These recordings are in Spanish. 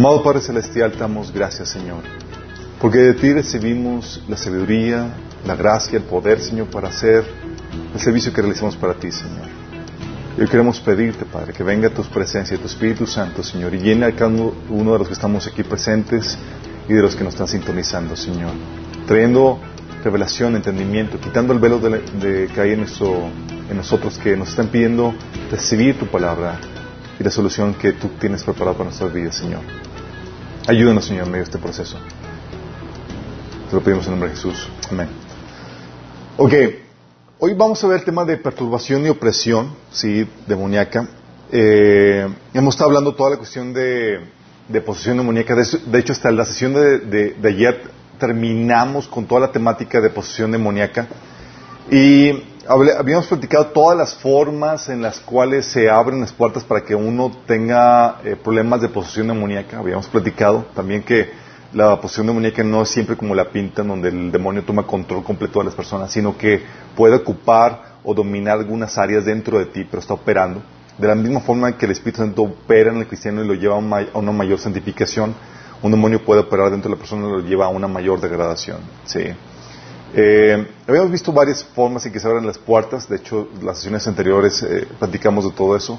Amado Padre Celestial, damos gracias, Señor, porque de ti recibimos la sabiduría, la gracia, el poder, Señor, para hacer el servicio que realizamos para ti, Señor. Y hoy queremos pedirte, Padre, que venga tu presencia, tu Espíritu Santo, Señor, y llene a cada uno de los que estamos aquí presentes y de los que nos están sintonizando, Señor, trayendo revelación, entendimiento, quitando el velo de, que hay en, en nosotros que nos están pidiendo recibir tu palabra y la solución que tú tienes preparada para nuestras vidas, Señor. Ayúdanos, Señor, en medio de este proceso. Te lo pedimos en nombre de Jesús. Amén. Ok, hoy vamos a ver el tema de perturbación y opresión, sí, demoníaca. Eh, hemos estado hablando toda la cuestión de, posesión demoníaca. De, hecho, hasta la sesión de ayer terminamos con toda la temática de posesión demoníaca. Y habíamos platicado todas las formas en las cuales se abren las puertas para que uno tenga eh, problemas de posesión demoníaca. Habíamos platicado también que la posesión demoníaca no es siempre como la pintan, donde el demonio toma control completo de las personas, sino que puede ocupar o dominar algunas áreas dentro de ti, pero está operando. De la misma forma que el Espíritu Santo opera en el cristiano y lo lleva a una mayor santificación, un demonio puede operar dentro de la persona y lo lleva a una mayor degradación. Sí. Eh, habíamos visto varias formas en que se abren las puertas, de hecho, las sesiones anteriores eh, platicamos de todo eso.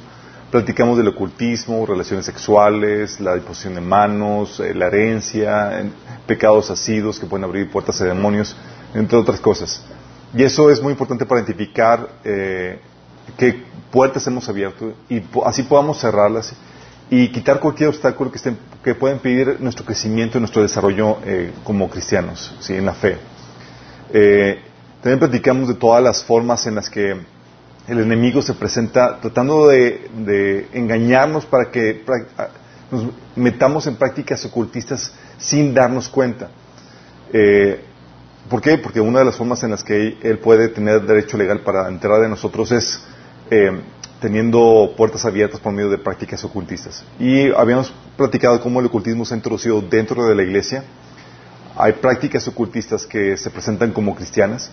Platicamos del ocultismo, relaciones sexuales, la disposición de manos, eh, la herencia, pecados asidos que pueden abrir puertas a demonios, entre otras cosas. Y eso es muy importante para identificar qué puertas hemos abierto y así podamos cerrarlas y quitar cualquier obstáculo que, estén, que pueda impedir nuestro crecimiento y nuestro desarrollo como cristianos, ¿sí? en la fe. Eh, también platicamos de todas las formas en las que el enemigo se presenta tratando de, engañarnos para que nos metamos en prácticas ocultistas sin darnos cuenta. Eh, ¿Por qué? Porque una de las formas en las que él puede tener derecho legal para entrar de nosotros es eh, teniendo puertas abiertas por medio de prácticas ocultistas. Y habíamos platicado cómo el ocultismo se ha introducido dentro de la iglesia hay prácticas ocultistas que se presentan como cristianas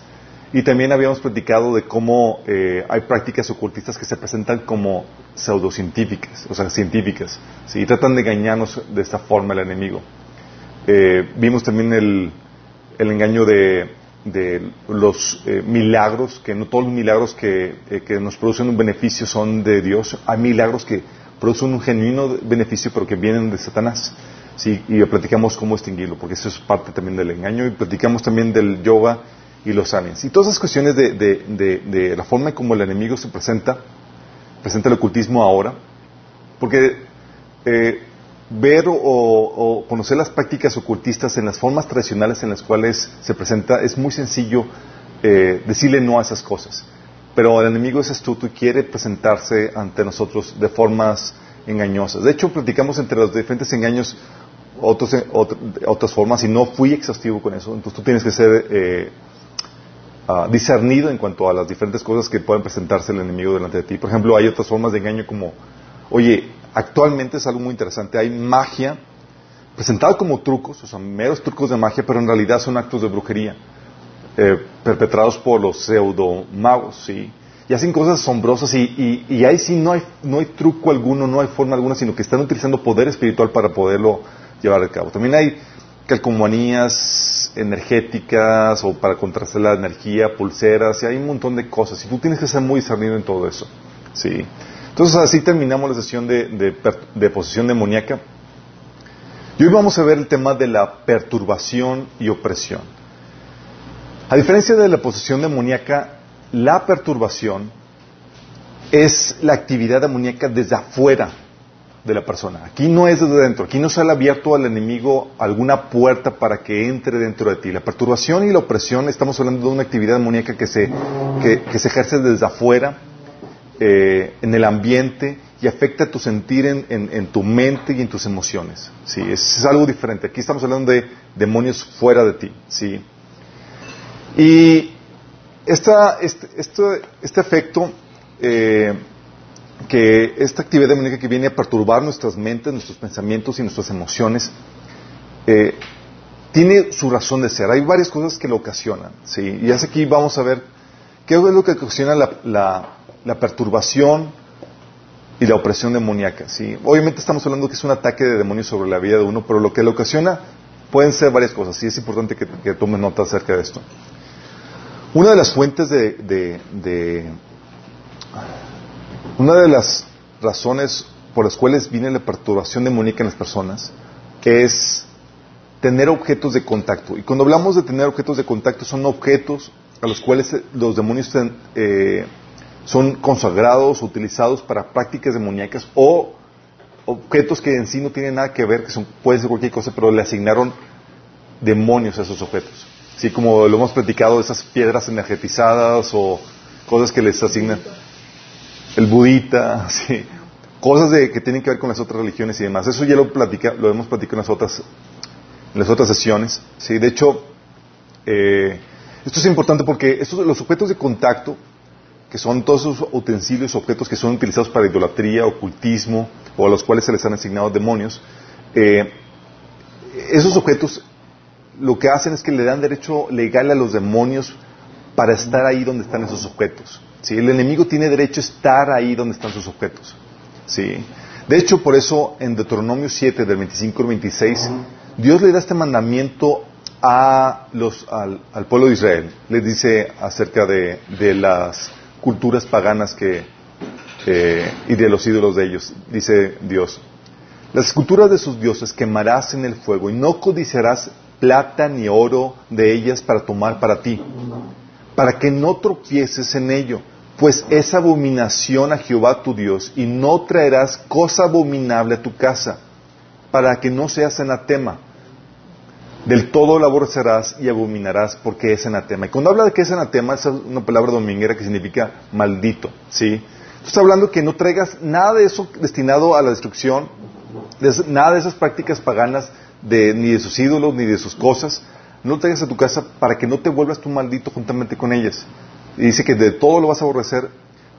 y también habíamos platicado de cómo eh, hay prácticas ocultistas que se presentan como pseudocientíficas, o sea, científicas, y tratan de engañarnos de esta forma el enemigo. Eh, vimos también el, engaño de, los eh, milagros, que no todos los milagros que, que, nos producen un beneficio son de Dios, hay milagros que producen un genuino beneficio pero que vienen de Satanás. Sí, y platicamos cómo distinguirlo, porque eso es parte también del engaño, y platicamos también del yoga y los aliens. Y todas esas cuestiones de, la forma en cómo el enemigo se presenta, presenta el ocultismo ahora, porque eh, ver o, conocer las prácticas ocultistas en las formas tradicionales en las cuales se presenta, es muy sencillo eh, decirle no a esas cosas. Pero el enemigo es astuto y quiere presentarse ante nosotros de formas engañosas. De hecho, platicamos entre los diferentes engaños otros, eh, otras formas y no fui exhaustivo con eso. Entonces tú tienes que ser eh, ah, discernido en cuanto a las diferentes cosas que pueden presentarse el enemigo delante de ti. Por ejemplo, hay otras formas de engaño como, oye, actualmente es algo muy interesante, hay magia presentada como trucos, o sea, meros trucos de magia, pero en realidad son actos de brujería eh, perpetrados por los pseudo magos, y hacen cosas asombrosas y, y, ahí sí no hay, no hay truco alguno, no hay forma alguna, sino que están utilizando poder espiritual para poderlo llevar a cabo. También hay calcomanías energéticas o para contrastar la energía, pulseras, y hay un montón de cosas. Y tú tienes que ser muy discernido en todo eso. ¿sí? Entonces así terminamos la sesión de, de, de posesión demoníaca. Y hoy vamos a ver el tema de la perturbación y opresión. A diferencia de la posesión demoníaca, la perturbación es la actividad demoníaca desde afuera de la persona. Aquí no es desde dentro, aquí no ha abierto al enemigo alguna puerta para que entre dentro de ti. La perturbación y la opresión, estamos hablando de una actividad demoníaca que se, que, se ejerce desde afuera, eh, en el ambiente y afecta tu sentir en, tu mente y en tus emociones. ¿sí? Es, algo diferente. Aquí estamos hablando de demonios fuera de ti. ¿sí? Y esta, este, este, este efecto eh, que esta actividad demoníaca que viene a perturbar nuestras mentes, nuestros pensamientos y nuestras emociones, eh, tiene su razón de ser. Hay varias cosas que lo ocasionan. ¿sí? Y es aquí vamos a ver qué es lo que ocasiona la, perturbación y la opresión demoníaca. ¿sí? Obviamente estamos hablando que es un ataque de demonios sobre la vida de uno, pero lo que le ocasiona pueden ser varias cosas. Sí es importante que, que tomen nota acerca de esto. Una de las fuentes de, una de las razones por las cuales viene la perturbación demoníaca en las personas es tener objetos de contacto. Y cuando hablamos de tener objetos de contacto, son objetos a los cuales los demonios eh, son consagrados, utilizados para prácticas demoníacas o objetos que en sí no tienen nada que ver, que son, puede ser cualquier cosa, pero le asignaron demonios a esos objetos. Así como lo hemos platicado, esas piedras energetizadas o cosas que les asignan. El budita, sí. Cosas de, que tienen que ver con las otras religiones y demás. Eso ya lo, platica, lo hemos platicado en las otras, sesiones. Sí, de hecho, eh, esto es importante porque estos, los objetos de contacto que son todos esos utensilios, objetos que son utilizados para idolatría, ocultismo, o a los cuales se les han asignado demonios, eh, esos objetos lo que hacen es que le dan derecho legal a los demonios para estar ahí donde están esos objetos. ¿Sí? El enemigo tiene derecho a estar ahí donde están sus objetos. ¿sí? De hecho, por eso en Deuteronomio 7, del 25 al 26, Dios le da este mandamiento a los, al, pueblo de Israel. Les dice acerca de, de las culturas paganas que, y de los ídolos de ellos. Dice Dios, las esculturas de sus dioses quemarás en el fuego y no codiciarás plata ni oro de ellas para tomar para ti, para que no tropieces en ello, pues es abominación a Jehová tu Dios y no traerás cosa abominable a tu casa, para que no seas anatema del todo lo aborrecerás y abominarás porque es anatema. Y cuando habla de que es anatema, es una palabra dominguera que significa maldito, ¿sí? Está hablando que no traigas nada de eso destinado a la destrucción, nada de esas prácticas paganas, de, ni de sus ídolos, ni de sus cosas, no lo traigas a tu casa para que no te vuelvas tú maldito juntamente con ellas. Y dice que de todo lo vas a aborrecer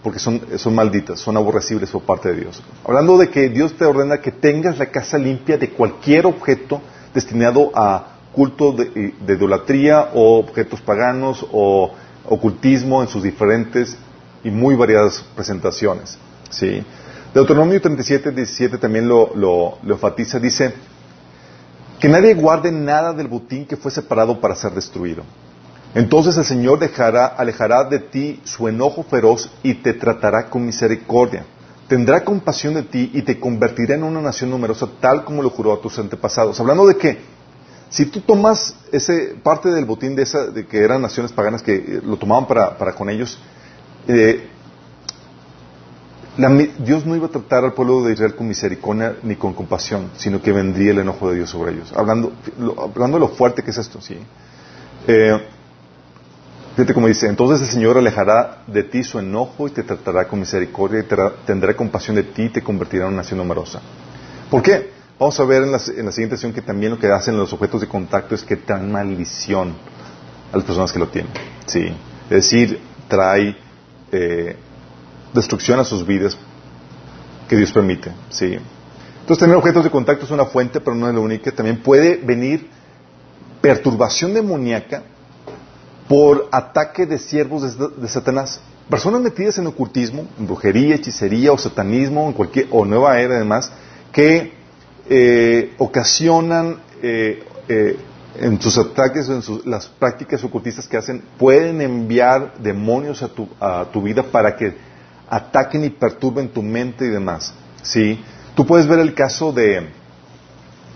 porque son, son malditas, son aborrecibles por parte de Dios. Hablando de que Dios te ordena que tengas la casa limpia de cualquier objeto destinado a culto de, idolatría o objetos paganos o ocultismo en sus diferentes y muy variadas presentaciones. ¿sí? Deuteronomio 37, 17 también lo, lo, enfatiza, dice que nadie guarde nada del botín que fue separado para ser destruido. Entonces el Señor alejará de ti su enojo feroz y te tratará con misericordia. Tendrá compasión de ti y te convertirá en una nación numerosa tal como lo juró a tus antepasados. Hablando de que si tú tomas ese parte del botín de esa, de que eran naciones paganas que eh, lo tomaban para, para con ellos, eh, Dios no iba a tratar al pueblo de Israel con misericordia ni con compasión, sino que vendría el enojo de Dios sobre ellos. Hablando, hablando de lo fuerte que es esto, sí. Eh, fíjate como dice, entonces el Señor alejará de ti su enojo y te tratará con misericordia y tendrá compasión de ti y te convertirá en una nación numerosa. ¿Por qué? Vamos a ver en la, siguiente sesión que también lo que hacen los objetos de contacto es que traen maldición a las personas que lo tienen. Sí. Es decir, trae eh, destrucción a sus vidas que Dios permite. Sí. Entonces, tener objetos de contacto es una fuente, pero no es la única. También puede venir perturbación demoníaca por ataque de siervos de, Satanás. Personas metidas en ocultismo, en brujería, hechicería o satanismo, en cualquier, o nueva era además, que eh, ocasionan eh, eh, en sus ataques, en las prácticas ocultistas que hacen, pueden enviar demonios a tu, a tu vida para que ataquen y perturben tu mente y demás. ¿sí? Tú puedes ver el caso de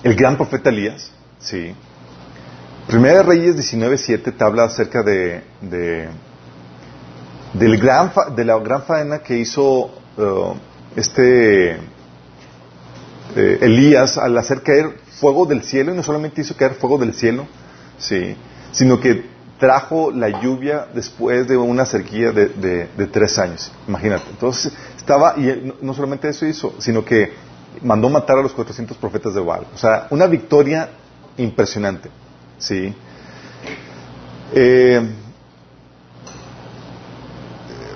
el gran profeta Elías. ¿sí? Primera de Reyes 19.7 te habla acerca de, de, del gran, de la gran faena que hizo uh, este eh, Elías al hacer caer fuego del cielo, y no solamente hizo caer fuego del cielo, sí, sino que trajo la lluvia después de una sequía de, tres años. Imagínate. Entonces estaba, y no solamente eso hizo, sino que mandó matar a los 400 profetas de Baal. O sea, una victoria impresionante. ¿sí? Eh,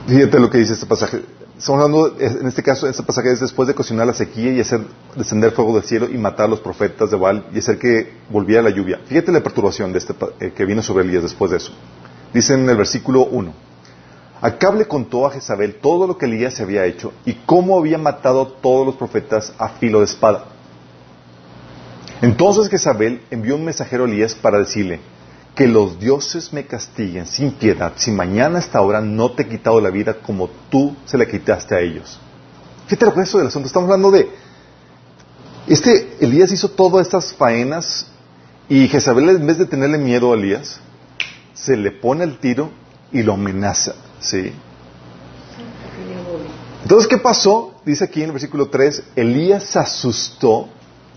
fíjate lo que dice este pasaje. Estamos hablando, en este caso, en este pasaje es después de cocinar la sequía y hacer descender fuego del cielo y matar a los profetas de Baal y hacer que volviera la lluvia. Fíjate la perturbación de este, eh, que vino sobre Elías después de eso. Dice en el versículo 1. Acab le contó a Jezabel todo lo que Elías se había hecho y cómo había matado a todos los profetas a filo de espada. Entonces Jezabel envió un mensajero a Elías para decirle, que los dioses me castiguen sin piedad si mañana a esta hora no te he quitado la vida como tú se la quitaste a ellos. Fíjate lo que es eso del asunto. Estamos hablando de... Este Elías hizo todas estas faenas y Jezabel en vez de tenerle miedo a Elías, se le pone el tiro y lo amenaza. ¿sí? Entonces, ¿qué pasó? Dice aquí en el versículo 3, Elías se asustó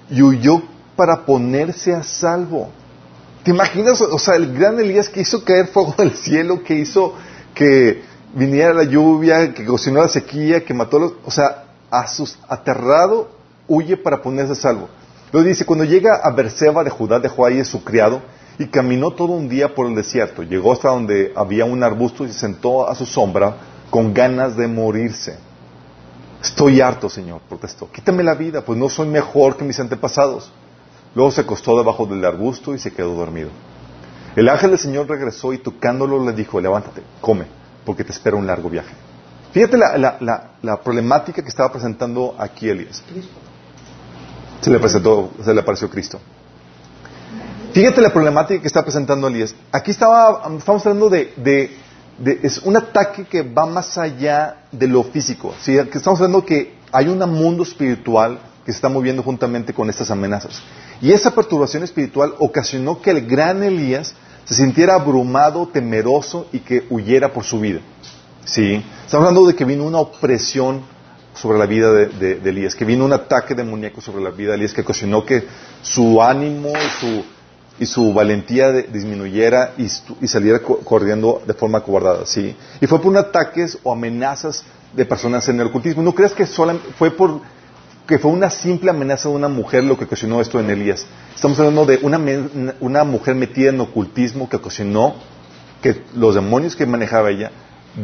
y huyó para ponerse a salvo. ¿Te imaginas? O sea, el gran Elías que hizo caer fuego del cielo, que hizo que viniera la lluvia, que cocinó la sequía, que mató a los... O sea, aterrado, huye para ponerse a salvo. Luego dice, cuando llega a Berseba de Judá, dejó ahí a su criado y caminó todo un día por el desierto. Llegó hasta donde había un arbusto y se sentó a su sombra con ganas de morirse. Estoy harto, Señor, protestó. Quítame la vida, pues no soy mejor que mis antepasados. Luego se acostó debajo del arbusto y se quedó dormido. El ángel del Señor regresó y tocándolo le dijo, levántate, come, porque te espera un largo viaje. Fíjate la, problemática que estaba presentando aquí Elías. Se le presentó, se le apareció Cristo. Fíjate la problemática que está presentando Elías. Aquí estaba, estamos hablando de, es un ataque que va más allá de lo físico. Estamos hablando que hay un mundo espiritual que se está moviendo juntamente con estas amenazas. Y esa perturbación espiritual ocasionó que el gran Elías se sintiera abrumado, temeroso y que huyera por su vida. ¿Sí? Estamos hablando de que vino una opresión sobre la vida de, Elías, que vino un ataque demoníaco sobre la vida de Elías que ocasionó que su ánimo y su, valentía disminuyera y, saliera corriendo de forma cobardada. ¿sí? Y fue por un ataques o amenazas de personas en el ocultismo. ¿No crees que solo fue por que fue una simple amenaza de una mujer lo que ocasionó esto en Elías. Estamos hablando de una, una mujer metida en ocultismo que ocasionó que los demonios que manejaba ella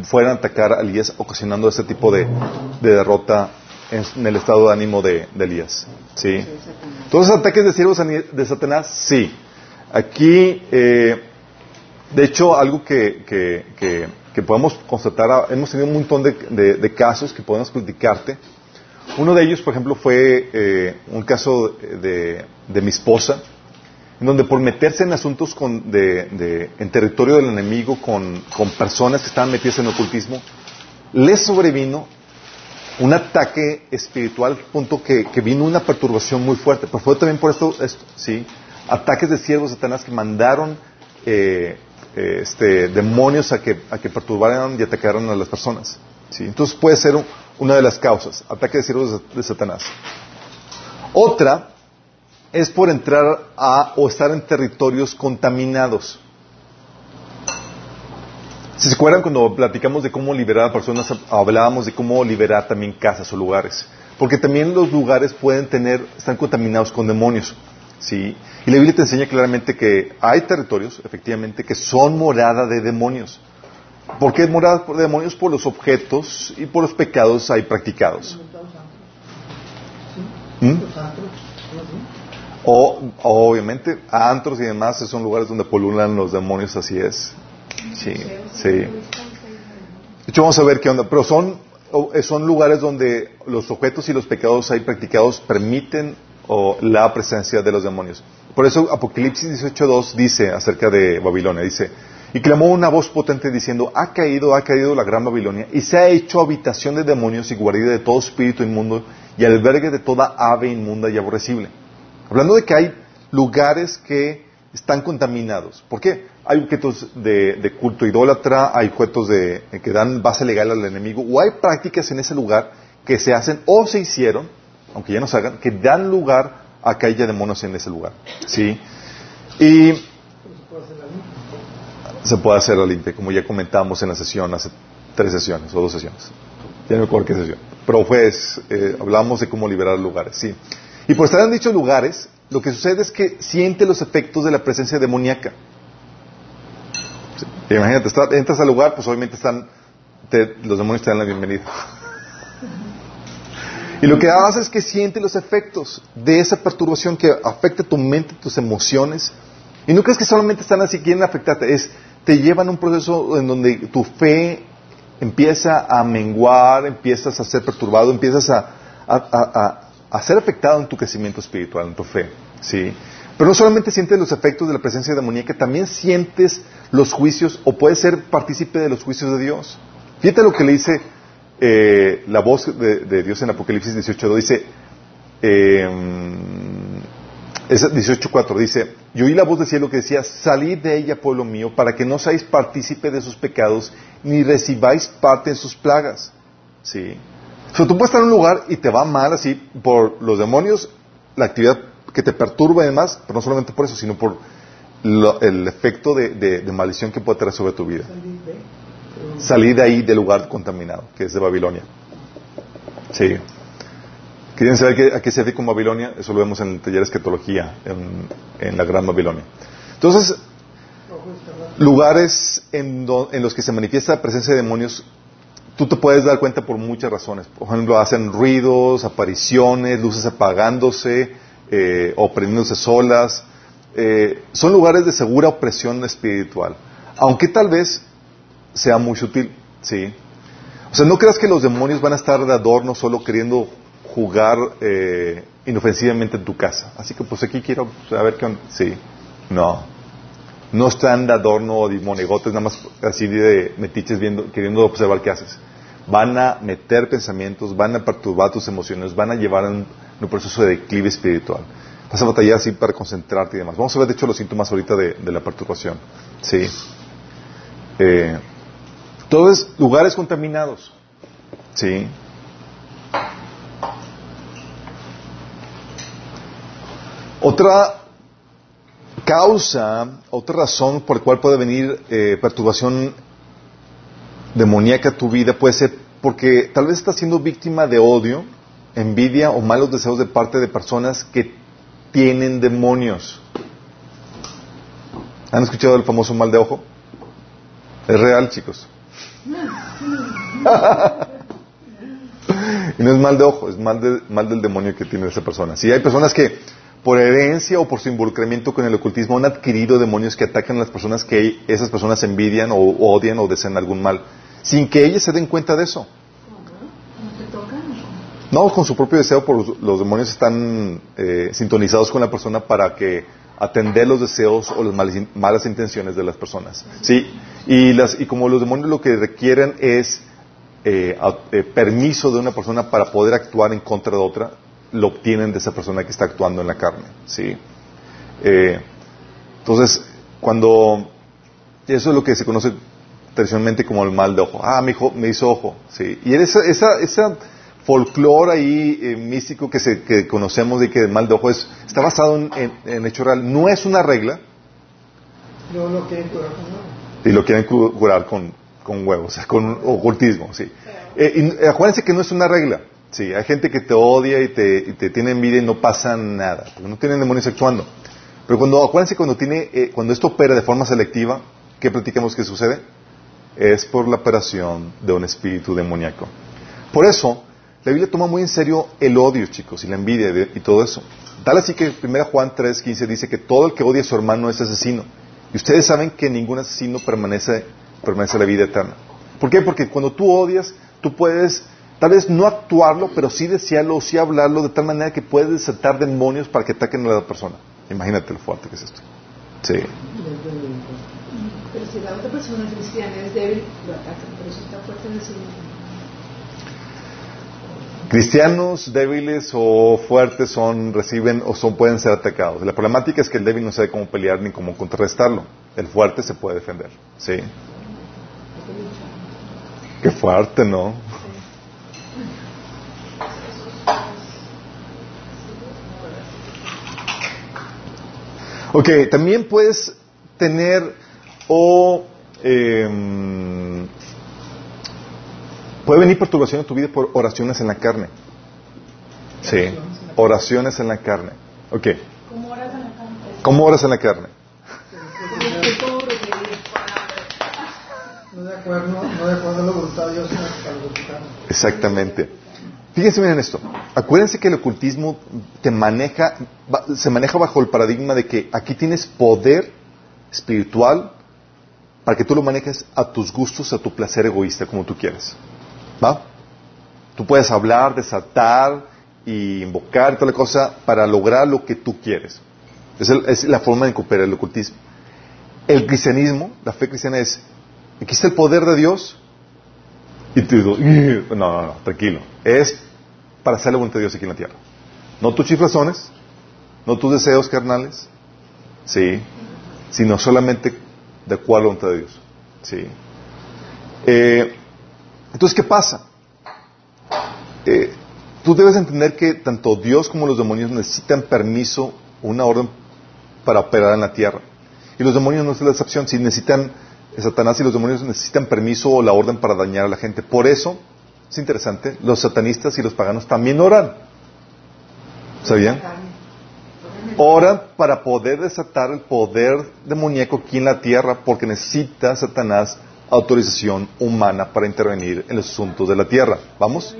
fueran a atacar a Elías, ocasionando este tipo de, derrota en, el estado de ánimo de, Elías. ¿Sí? Todos los ataques de siervos de Satanás, sí. Aquí, eh, de hecho, algo que, que, podemos constatar, hemos tenido un montón de, de casos que podemos platicarte uno de ellos, por ejemplo, fue eh, un caso de, mi esposa, en donde por meterse en asuntos en territorio del enemigo con, personas que estaban metidas en ocultismo, le sobrevino un ataque espiritual, punto que, vino una perturbación muy fuerte. Pero fue también por esto, ¿sí? Ataques de siervos de Satanás que mandaron eh, este, demonios a que, a que perturbaran y atacaran a las personas. ¿sí? Entonces puede ser un, una de las causas, ataque de siervos de Satanás. Otra es por entrar a o estar en territorios contaminados. Si se acuerdan cuando platicamos de cómo liberar a personas, hablábamos de cómo liberar también casas o lugares. Porque también los lugares pueden tener, están contaminados con demonios. ¿sí? Y la Biblia te enseña claramente que hay territorios, efectivamente, que son morada de demonios. ¿Por qué morada por demonios? Por los objetos y por los pecados ahí practicados. ¿Mm? O, obviamente, antros y demás son lugares donde polulan los demonios, así es. Sí, sí. De hecho, vamos a ver qué onda. Pero son, son lugares donde los objetos y los pecados ahí practicados permiten la presencia de los demonios. Por eso Apocalipsis 18.2 dice acerca de Babilonia, dice, y clamó una voz potente diciendo, ha caído, ha caído la gran Babilonia, y se ha hecho habitación de demonios y guarida de todo espíritu inmundo y albergue de toda ave inmunda y aborrecible. Hablando de que hay lugares que están contaminados. ¿Por qué? Hay objetos de, culto idólatra, hay objetos de, que dan base legal al enemigo, o hay prácticas en ese lugar que se hacen o se hicieron, aunque ya no se hagan, que dan lugar a que haya demonios en ese lugar. ¿Sí? Y se puede hacer la limpia, como ya comentábamos en la sesión, hace tres sesiones o dos sesiones. Ya no me acuerdo qué sesión. Pero pues, eh, hablamos de cómo liberar lugares, sí. Y por estar en dichos lugares, lo que sucede es que siente los efectos de la presencia demoníaca. Imagínate, entras al lugar, pues obviamente están, los demonios te dan la bienvenida. Y lo que hace es que siente los efectos de esa perturbación que afecta tu mente, tus emociones. Y no crees que solamente están así, quieren afectarte, es te llevan a un proceso en donde tu fe empieza a menguar, empiezas a ser perturbado, empiezas a, a, ser afectado en tu crecimiento espiritual, en tu fe. ¿sí? Pero no solamente sientes los efectos de la presencia demoníaca, también sientes los juicios o puedes ser partícipe de los juicios de Dios. Fíjate lo que le dice eh, la voz de, Dios en Apocalipsis 18.2. Dice, eh, 18.4 dice, yo oí la voz del cielo que decía, salid de ella, pueblo mío, para que no seáis partícipe de sus pecados, ni recibáis parte en sus plagas. ¿Sí? O sea, tú puedes estar en un lugar y te va mal así por los demonios, la actividad que te perturba y demás, pero no solamente por eso, sino por el efecto de, maldición que puede traer sobre tu vida. Salir de ahí, del lugar contaminado, que es de Babilonia. Sí. ¿Quieren saber a qué se dedica Babilonia? Eso lo vemos en el taller de escatología, en, la Gran Babilonia. Entonces, lugares en, los que se manifiesta la presencia de demonios, tú te puedes dar cuenta por muchas razones. Por ejemplo, hacen ruidos, apariciones, luces apagándose eh, o solas. Eh, son lugares de segura opresión espiritual. Aunque tal vez sea muy sutil, ¿sí? O sea, no creas que los demonios van a estar de adorno solo queriendo jugar eh, inofensivamente en tu casa. Así que pues aquí quiero saber qué onda. Sí, no. No están de adorno o de monegotes, nada más así de metiches viendo, queriendo observar qué haces. Van a meter pensamientos, van a perturbar tus emociones, van a llevar en un proceso de declive espiritual. Vas a batallar así para concentrarte y demás. Vamos a ver, de hecho, los síntomas ahorita de, la perturbación. Sí. Eh, todos lugares contaminados. Sí. Otra causa, otra razón por la cual puede venir eh, perturbación demoníaca a tu vida puede ser porque tal vez estás siendo víctima de odio, envidia o malos deseos de parte de personas que tienen demonios. ¿Han escuchado el famoso mal de ojo? Es real, chicos. y no es mal de ojo, es mal, mal del demonio que tiene esa persona. Si hay personas que por herencia o por su involucramiento con el ocultismo han adquirido demonios que atacan a las personas que esas personas envidian o odian o desean algún mal, sin que ellas se den cuenta de eso. No, con su propio deseo, por los, demonios están eh, sintonizados con la persona para que atender los deseos o las malas, intenciones de las personas. Sí, y, las, y como los demonios lo que requieren es eh, eh, permiso de una persona para poder actuar en contra de otra, lo obtienen de esa persona que está actuando en la carne. ¿sí? Eh, entonces, cuando eso es lo que se conoce tradicionalmente como el mal de ojo. Ah, mi hijo me hizo ojo. ¿sí? Y esa, esa, esa folclore ahí eh, místico que, se, que conocemos de que el mal de ojo es, está basado en, en, hecho real. No es una regla. No lo quieren curar con huevos. Y lo quieren curar con, con huevos, con ocultismo. Sí. Eh, y acuérdense que no es una regla. Sí, hay gente que te odia y te, te, tiene envidia y no pasa nada, porque no tienen demonios actuando. Pero cuando, acuérdense, cuando, tiene, eh, cuando esto opera de forma selectiva, ¿qué platicamos que sucede? Es por la operación de un espíritu demoníaco. Por eso, la Biblia toma muy en serio el odio, chicos, y la envidia y todo eso. Tal así que 1 Juan 3.15 dice que todo el que odia a su hermano es asesino. Y ustedes saben que ningún asesino permanece, permanece la vida eterna. ¿Por qué? Porque cuando tú odias, tú puedes Tal vez no actuarlo, pero sí desearlo o sí hablarlo de tal manera que puede desatar demonios para que ataquen a la persona. Imagínate lo fuerte que es esto. Sí. Pero si la otra persona cristiana es débil, lo atacan, pero si está fuerte en el Cristianos débiles o fuertes son, reciben o son, pueden ser atacados. La problemática es que el débil no sabe cómo pelear ni cómo contrarrestarlo. El fuerte se puede defender. Sí. Qué fuerte, ¿no? Ok, también puedes tener o em, puede venir perturbación en tu vida por oraciones en la carne. Sí, oraciones en la carne. Ok. ¿Cómo oras en la carne? ¿Cómo oras en la carne? No de acuerdo, no de acuerdo a la voluntad de Dios, Exactamente. Fíjense bien en esto. Acuérdense que el ocultismo te maneja, se maneja bajo el paradigma de que aquí tienes poder espiritual para que tú lo manejes a tus gustos, a tu placer egoísta, como tú quieres. ¿Va? Tú puedes hablar, desatar y invocar y toda la cosa para lograr lo que tú quieres. Es, la forma de cooperar el ocultismo. El cristianismo, la fe cristiana es, aquí está el poder de Dios, y tú digo, no, no, no, tranquilo. Es para hacer la voluntad de Dios aquí en la tierra. No tus chiflazones, no tus deseos carnales, sí, sino solamente de cuál voluntad de Dios. Sí. Eh, entonces, ¿qué pasa? Eh, tú debes entender que tanto Dios como los demonios necesitan permiso, una orden para operar en la tierra. Y los demonios no es la excepción, si necesitan, Satanás y los demonios necesitan permiso o la orden para dañar a la gente. Por eso, es interesante, los satanistas y los paganos también oran. ¿Sabían? Oran para poder desatar el poder demoníaco aquí en la tierra porque necesita Satanás autorización humana para intervenir en los asuntos de la tierra. ¿Vamos?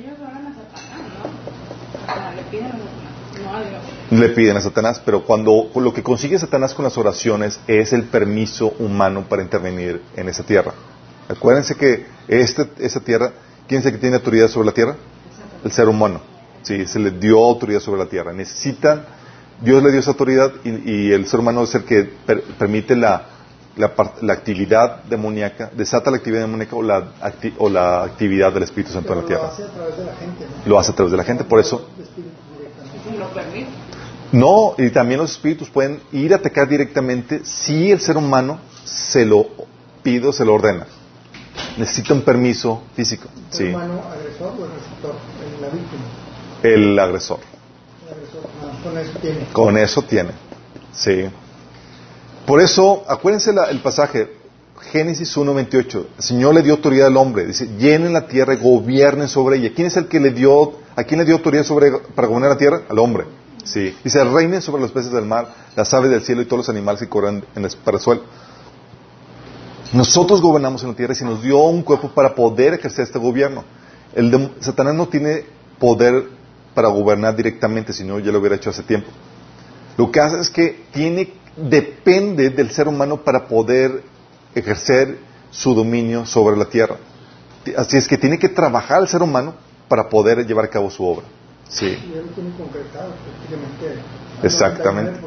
Le piden a Satanás, pero cuando lo que consigue Satanás con las oraciones es el permiso humano para intervenir en esa tierra. Acuérdense que este, esa tierra, ¿quién es el que tiene autoridad sobre la tierra? El ser humano. Sí, se le dio autoridad sobre la tierra. Necesitan, Dios le dio esa autoridad y, el ser humano es el que permite la, la, actividad demoníaca, desata la actividad demoníaca o la, o la actividad del Espíritu Santo en la tierra. Lo hace a través de la gente. Lo hace a través de la gente, por eso. No, y también los espíritus pueden ir a atacar directamente si el ser humano se lo pide o se lo ordena. Necesita un permiso físico. ¿El sí. humano agresor o el receptor? La víctima. El agresor. El agresor. Ah, con eso tiene. Con eso tiene. Sí. Por eso, acuérdense el pasaje, Génesis 1.28. El Señor le dio autoridad al hombre. Dice, llenen la tierra y gobiernen sobre ella. ¿Quién es el que le dio, a quién le dio autoridad sobre, para gobernar la tierra? Al hombre. Sí. Dice, reinen sobre los peces del mar, las aves del cielo y todos los animales que corren en el, para el suelo. Nosotros gobernamos en la tierra y se nos dio un cuerpo para poder ejercer este gobierno. El Satanás no tiene poder para gobernar directamente, si no ya lo hubiera hecho hace tiempo. Lo que hace es que tiene, depende del ser humano para poder ejercer su dominio sobre la tierra. Así es que tiene que trabajar el ser humano para poder llevar a cabo su obra. Sí. Exactamente.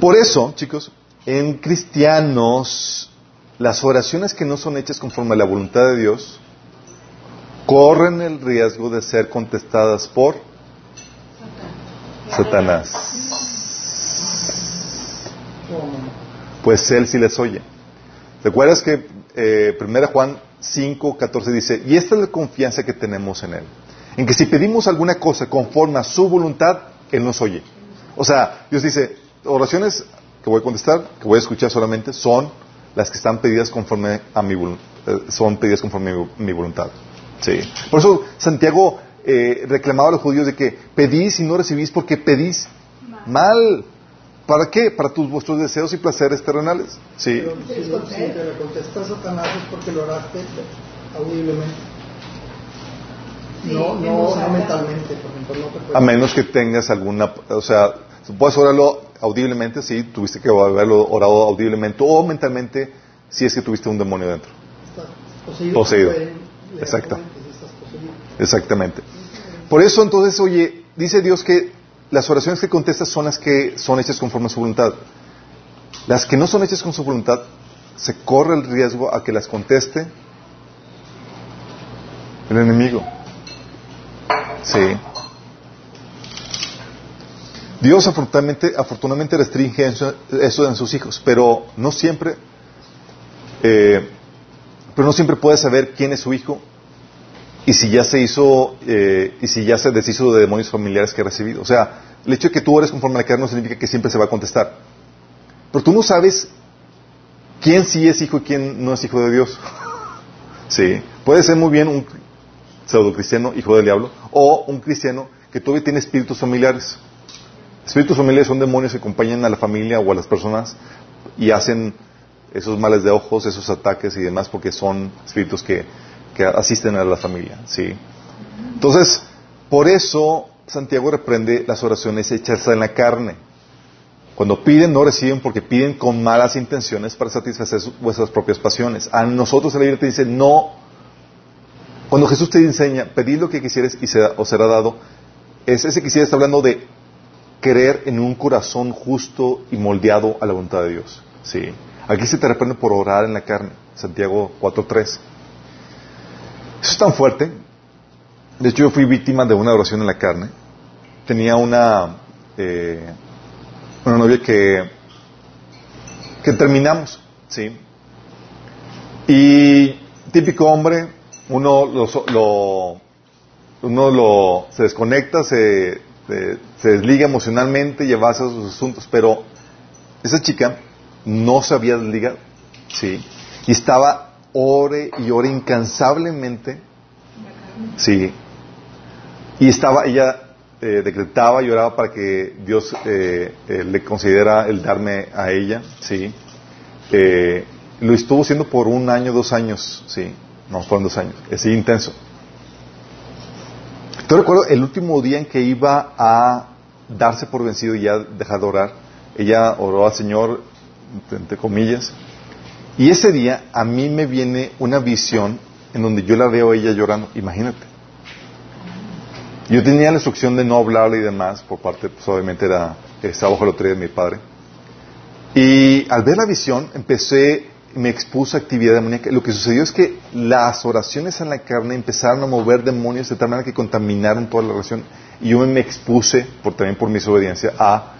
Por eso, chicos, en cristianos, las oraciones que no son hechas conforme a la voluntad de Dios corren el riesgo de ser contestadas por Satanás. Pues él sí les oye. ¿Recuerdas que eh, 1 Juan 5, 14 dice, y esta es la confianza que tenemos en él? en que si pedimos alguna cosa conforme a su voluntad, Él nos oye. O sea, Dios dice, oraciones que voy a contestar, que voy a escuchar solamente, son las que están pedidas conforme a mi eh, son pedidas conforme a mi, voluntad. Sí. Por eso Santiago eh, reclamaba a los judíos de que pedís y no recibís porque pedís mal. ¿Para qué? Para tus vuestros deseos y placeres terrenales. Sí. Pero si, si te le contestas a Satanás es porque lo oraste audiblemente. No, no, no mentalmente, por ejemplo, A menos que tengas alguna, o sea, puedes orarlo audiblemente, sí, tuviste que haberlo orado audiblemente, o mentalmente, si es que tuviste un demonio dentro. Poseído. poseído. Exacto. Exactamente. Por eso entonces, oye, dice Dios que las oraciones que contestas son las que son hechas conforme a su voluntad. Las que no son hechas con su voluntad, se corre el riesgo a que las conteste el enemigo. Sí. Dios afortunadamente, afortunadamente restringe eso, en sus hijos, pero no siempre, eh, pero no siempre puede saber quién es su hijo y si ya se hizo eh, y si ya se deshizo de demonios familiares que ha recibido. O sea, el hecho de que tú eres conforme a la carne no significa que siempre se va a contestar. Pero tú no sabes quién sí es hijo y quién no es hijo de Dios. sí, puede ser muy bien un pseudo cristiano, hijo del diablo, o un cristiano que todavía tiene espíritus familiares. Espíritus familiares son demonios que acompañan a la familia o a las personas y hacen esos males de ojos, esos ataques y demás, porque son espíritus que, que asisten a la familia. ¿sí? Entonces, por eso Santiago reprende las oraciones hechas en la carne. Cuando piden, no reciben porque piden con malas intenciones para satisfacer vuestras propias pasiones. A nosotros la Biblia te dice, no. Cuando Jesús te enseña, pedid lo que quisieres y os será dado, es ese quisiera está hablando de creer en un corazón justo y moldeado a la voluntad de Dios. Sí. Aquí se te reprende por orar en la carne. Santiago 4.3. Eso es tan fuerte. De hecho, yo fui víctima de una oración en la carne. Tenía una, eh, una novia que, que terminamos, ¿sí? Y típico hombre, uno lo, uno lo, se desconecta, se, se, desliga emocionalmente y a sus asuntos, pero esa chica no se había desligado, ¿sí? Y estaba ore y ore incansablemente, ¿sí? Y estaba, ella eh, decretaba y oraba para que Dios eh, eh, le considera el darme a ella, ¿sí? lo estuvo haciendo por un año, dos años, ¿sí? No, fueron dos años, así intenso. Yo recuerdo el último día en que iba a darse por vencido y ya dejar de orar. Ella oró al Señor, entre comillas, y ese día a mí me viene una visión en donde yo la veo a ella llorando. Imagínate. Yo tenía la instrucción de no hablarle y demás, por parte, pues obviamente era, estaba bajo la autoridad de mi padre. Y al ver la visión, empecé, me expuso a actividad demoníaca. Lo que sucedió es que las oraciones en la carne empezaron a mover demonios de tal manera que contaminaron toda la relación. Y yo me expuse, por, también por mi desobediencia, a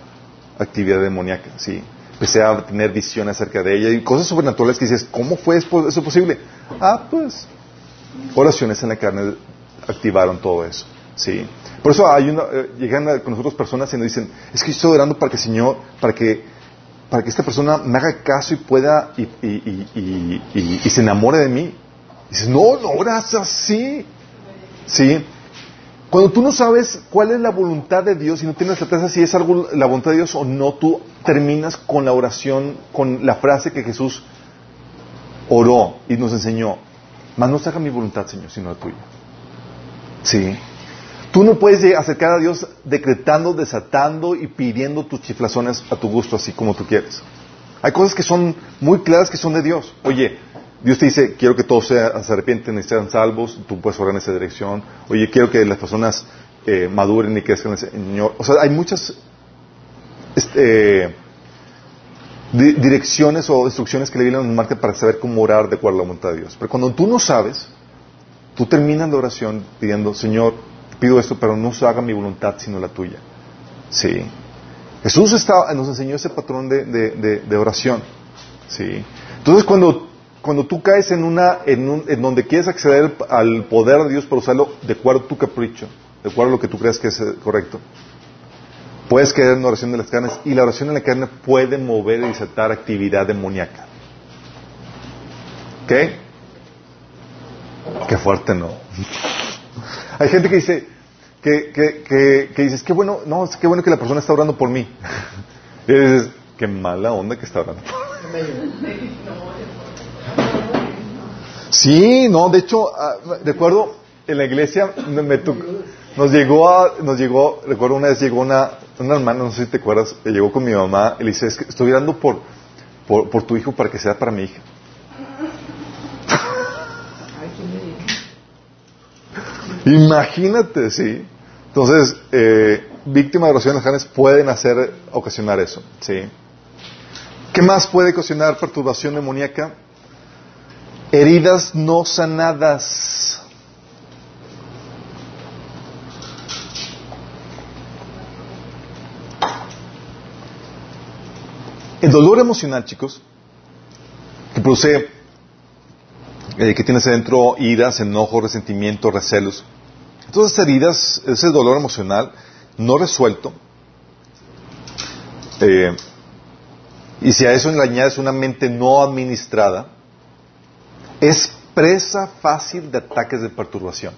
actividad demoníaca. ¿sí? Empecé a tener visión acerca de ella y cosas sobrenaturales que dices, ¿cómo fue eso posible? Ah, pues, oraciones en la carne activaron todo eso. ¿sí? Por eso hay una, eh, llegan con nosotros personas y nos dicen, es que estoy orando para que el Señor, para que, para que esta persona me haga caso y pueda y, y, y se enamore de mí. Y dices, no, no oras así. ¿Sí? Cuando tú no sabes cuál es la voluntad de Dios y no tienes certeza si es algo la voluntad de Dios o no, tú terminas con la oración, con la frase que Jesús oró y nos enseñó. Más no se haga mi voluntad, Señor, sino la tuya. Sí. Tú no puedes acercar a Dios decretando, desatando y pidiendo tus chiflazones a tu gusto, así como tú quieres. Hay cosas que son muy claras que son de Dios. Oye, Dios te dice, quiero que todos se arrepienten y sean salvos, tú puedes orar en esa dirección. Oye, quiero que las personas eh, maduren y crezcan en el Señor. O sea, hay muchas este, direcciones o instrucciones que le Biblia nos marca para saber cómo orar de acuerdo a la voluntad de Dios. Pero cuando tú no sabes, tú terminas la oración pidiendo, Señor, pido esto, pero no se haga mi voluntad sino la tuya. Sí. Jesús nos enseñó ese patrón de, de oración. Sí. Entonces, cuando cuando tú caes en una, en, en donde quieres acceder al poder de Dios para usarlo de acuerdo a tu capricho, de acuerdo a lo que tú creas que es eh, correcto, puedes caer en una oración de las carnes y la oración de la carne puede mover y desatar actividad demoníaca. ¿Qué? Qué fuerte, ¿no? Hay gente que dice, que, que, que, que dices, qué bueno, no, es qué bueno que la persona está orando por mí. y dices, qué mala onda que está orando por mí. Sí, no, de hecho, ah, recuerdo en la iglesia nos llegó a, nos llegó, recuerdo una vez llegó una, una hermana, no sé si te acuerdas, que llegó con mi mamá y le dice, estoy orando por, por, tu hijo para que sea para mi hija. Imagínate, sí. Entonces, eh, víctimas de oraciones carnes pueden hacer, ocasionar eso, sí. ¿Qué más puede ocasionar perturbación demoníaca? heridas no sanadas. El dolor emocional, chicos, que produce, eh, que tienes adentro iras, enojo, resentimiento, recelos. Todas esas heridas, ese dolor emocional no resuelto, eh, y si a eso le añades una mente no administrada, es presa fácil de ataques de perturbación.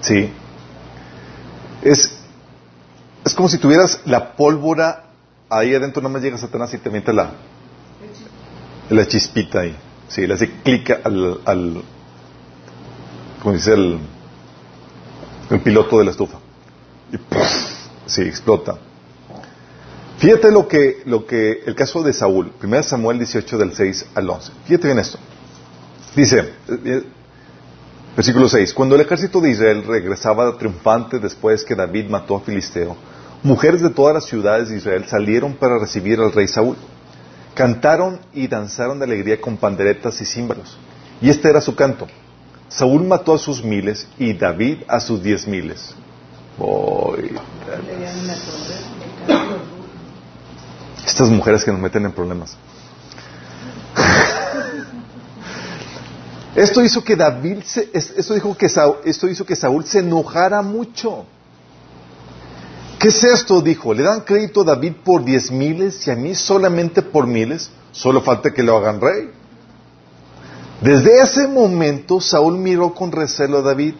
¿Sí? Es, es como si tuvieras la pólvora ahí adentro, no me llega Satanás y te mete la, la chispita ahí. Sí, le hace clic al, al como dice el, el piloto de la estufa. Y sí, explota. Fíjate lo que, lo que, el caso de Saúl, 1 Samuel 18 del 6 al 11. Fíjate bien esto. Dice, eh, versículo 6, cuando el ejército de Israel regresaba triunfante después que David mató a Filisteo, mujeres de todas las ciudades de Israel salieron para recibir al rey Saúl. Cantaron y danzaron de alegría con panderetas y címbalos. Y este era su canto. Saúl mató a sus miles y David a sus diez miles. Estas mujeres que nos meten en problemas. Esto hizo que David se, esto, dijo que esto hizo que Saúl se enojara mucho. ¿Qué es esto? Dijo, le dan crédito a David por diez miles y a mí solamente por miles. Solo falta que lo hagan rey. Desde ese momento Saúl miró con recelo a David.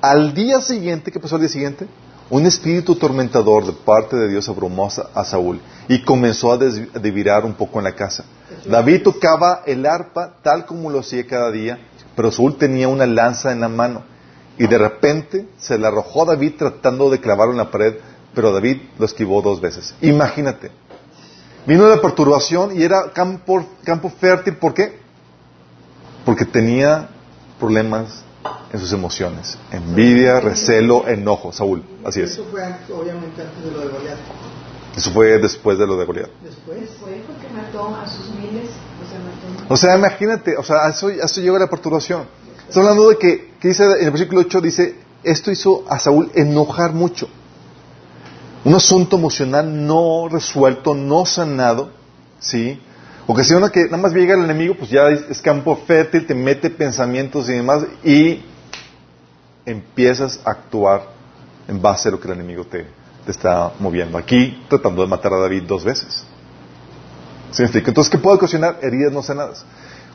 Al día siguiente, ¿qué pasó al día siguiente? Un espíritu tormentador de parte de Dios abrumó a Saúl y comenzó a devirar un poco en la casa. David tocaba el arpa tal como lo hacía cada día, pero Saúl tenía una lanza en la mano y de repente se la arrojó a David tratando de clavarlo en la pared, pero David lo esquivó dos veces. Imagínate. Vino la perturbación y era campo, campo fértil. ¿Por qué? Porque tenía problemas en sus emociones. Envidia, recelo, enojo. Saúl, así es. Eso fue obviamente antes de lo de Goliat. Eso fue después de lo de Goliat. Después. Fue porque mató a sus miles, o sea, mató O sea, imagínate, o sea, a eso, a eso llega la perturbación. Está hablando de que, que dice en el versículo 8, dice, esto hizo a Saúl enojar mucho. Un asunto emocional no resuelto, no sanado, ¿sí? Ocasiona que nada más llega el enemigo, pues ya es campo fértil, te mete pensamientos y demás, y empiezas a actuar en base a lo que el enemigo te, está moviendo. Aquí tratando de matar a David dos veces. ¿Sí? Entonces, ¿qué puede ocasionar? Heridas no sanadas.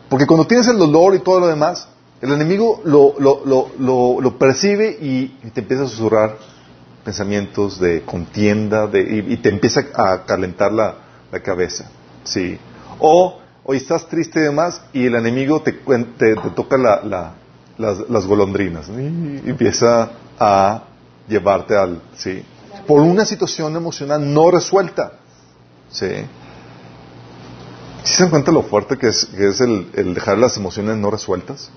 Porque cuando tienes el dolor y todo lo demás, el enemigo lo, lo, lo, lo percibe y, te empieza a susurrar pensamientos de contienda de, y, te empieza a calentar la, la cabeza. ¿sí? O hoy estás triste y demás y el enemigo te, te, te toca la, la, las, las, golondrinas y empieza a llevarte al... ¿sí? Por una situación emocional no resuelta. ¿sí? ¿Sí se dan cuenta lo fuerte que es, que es el, el dejar las emociones no resueltas?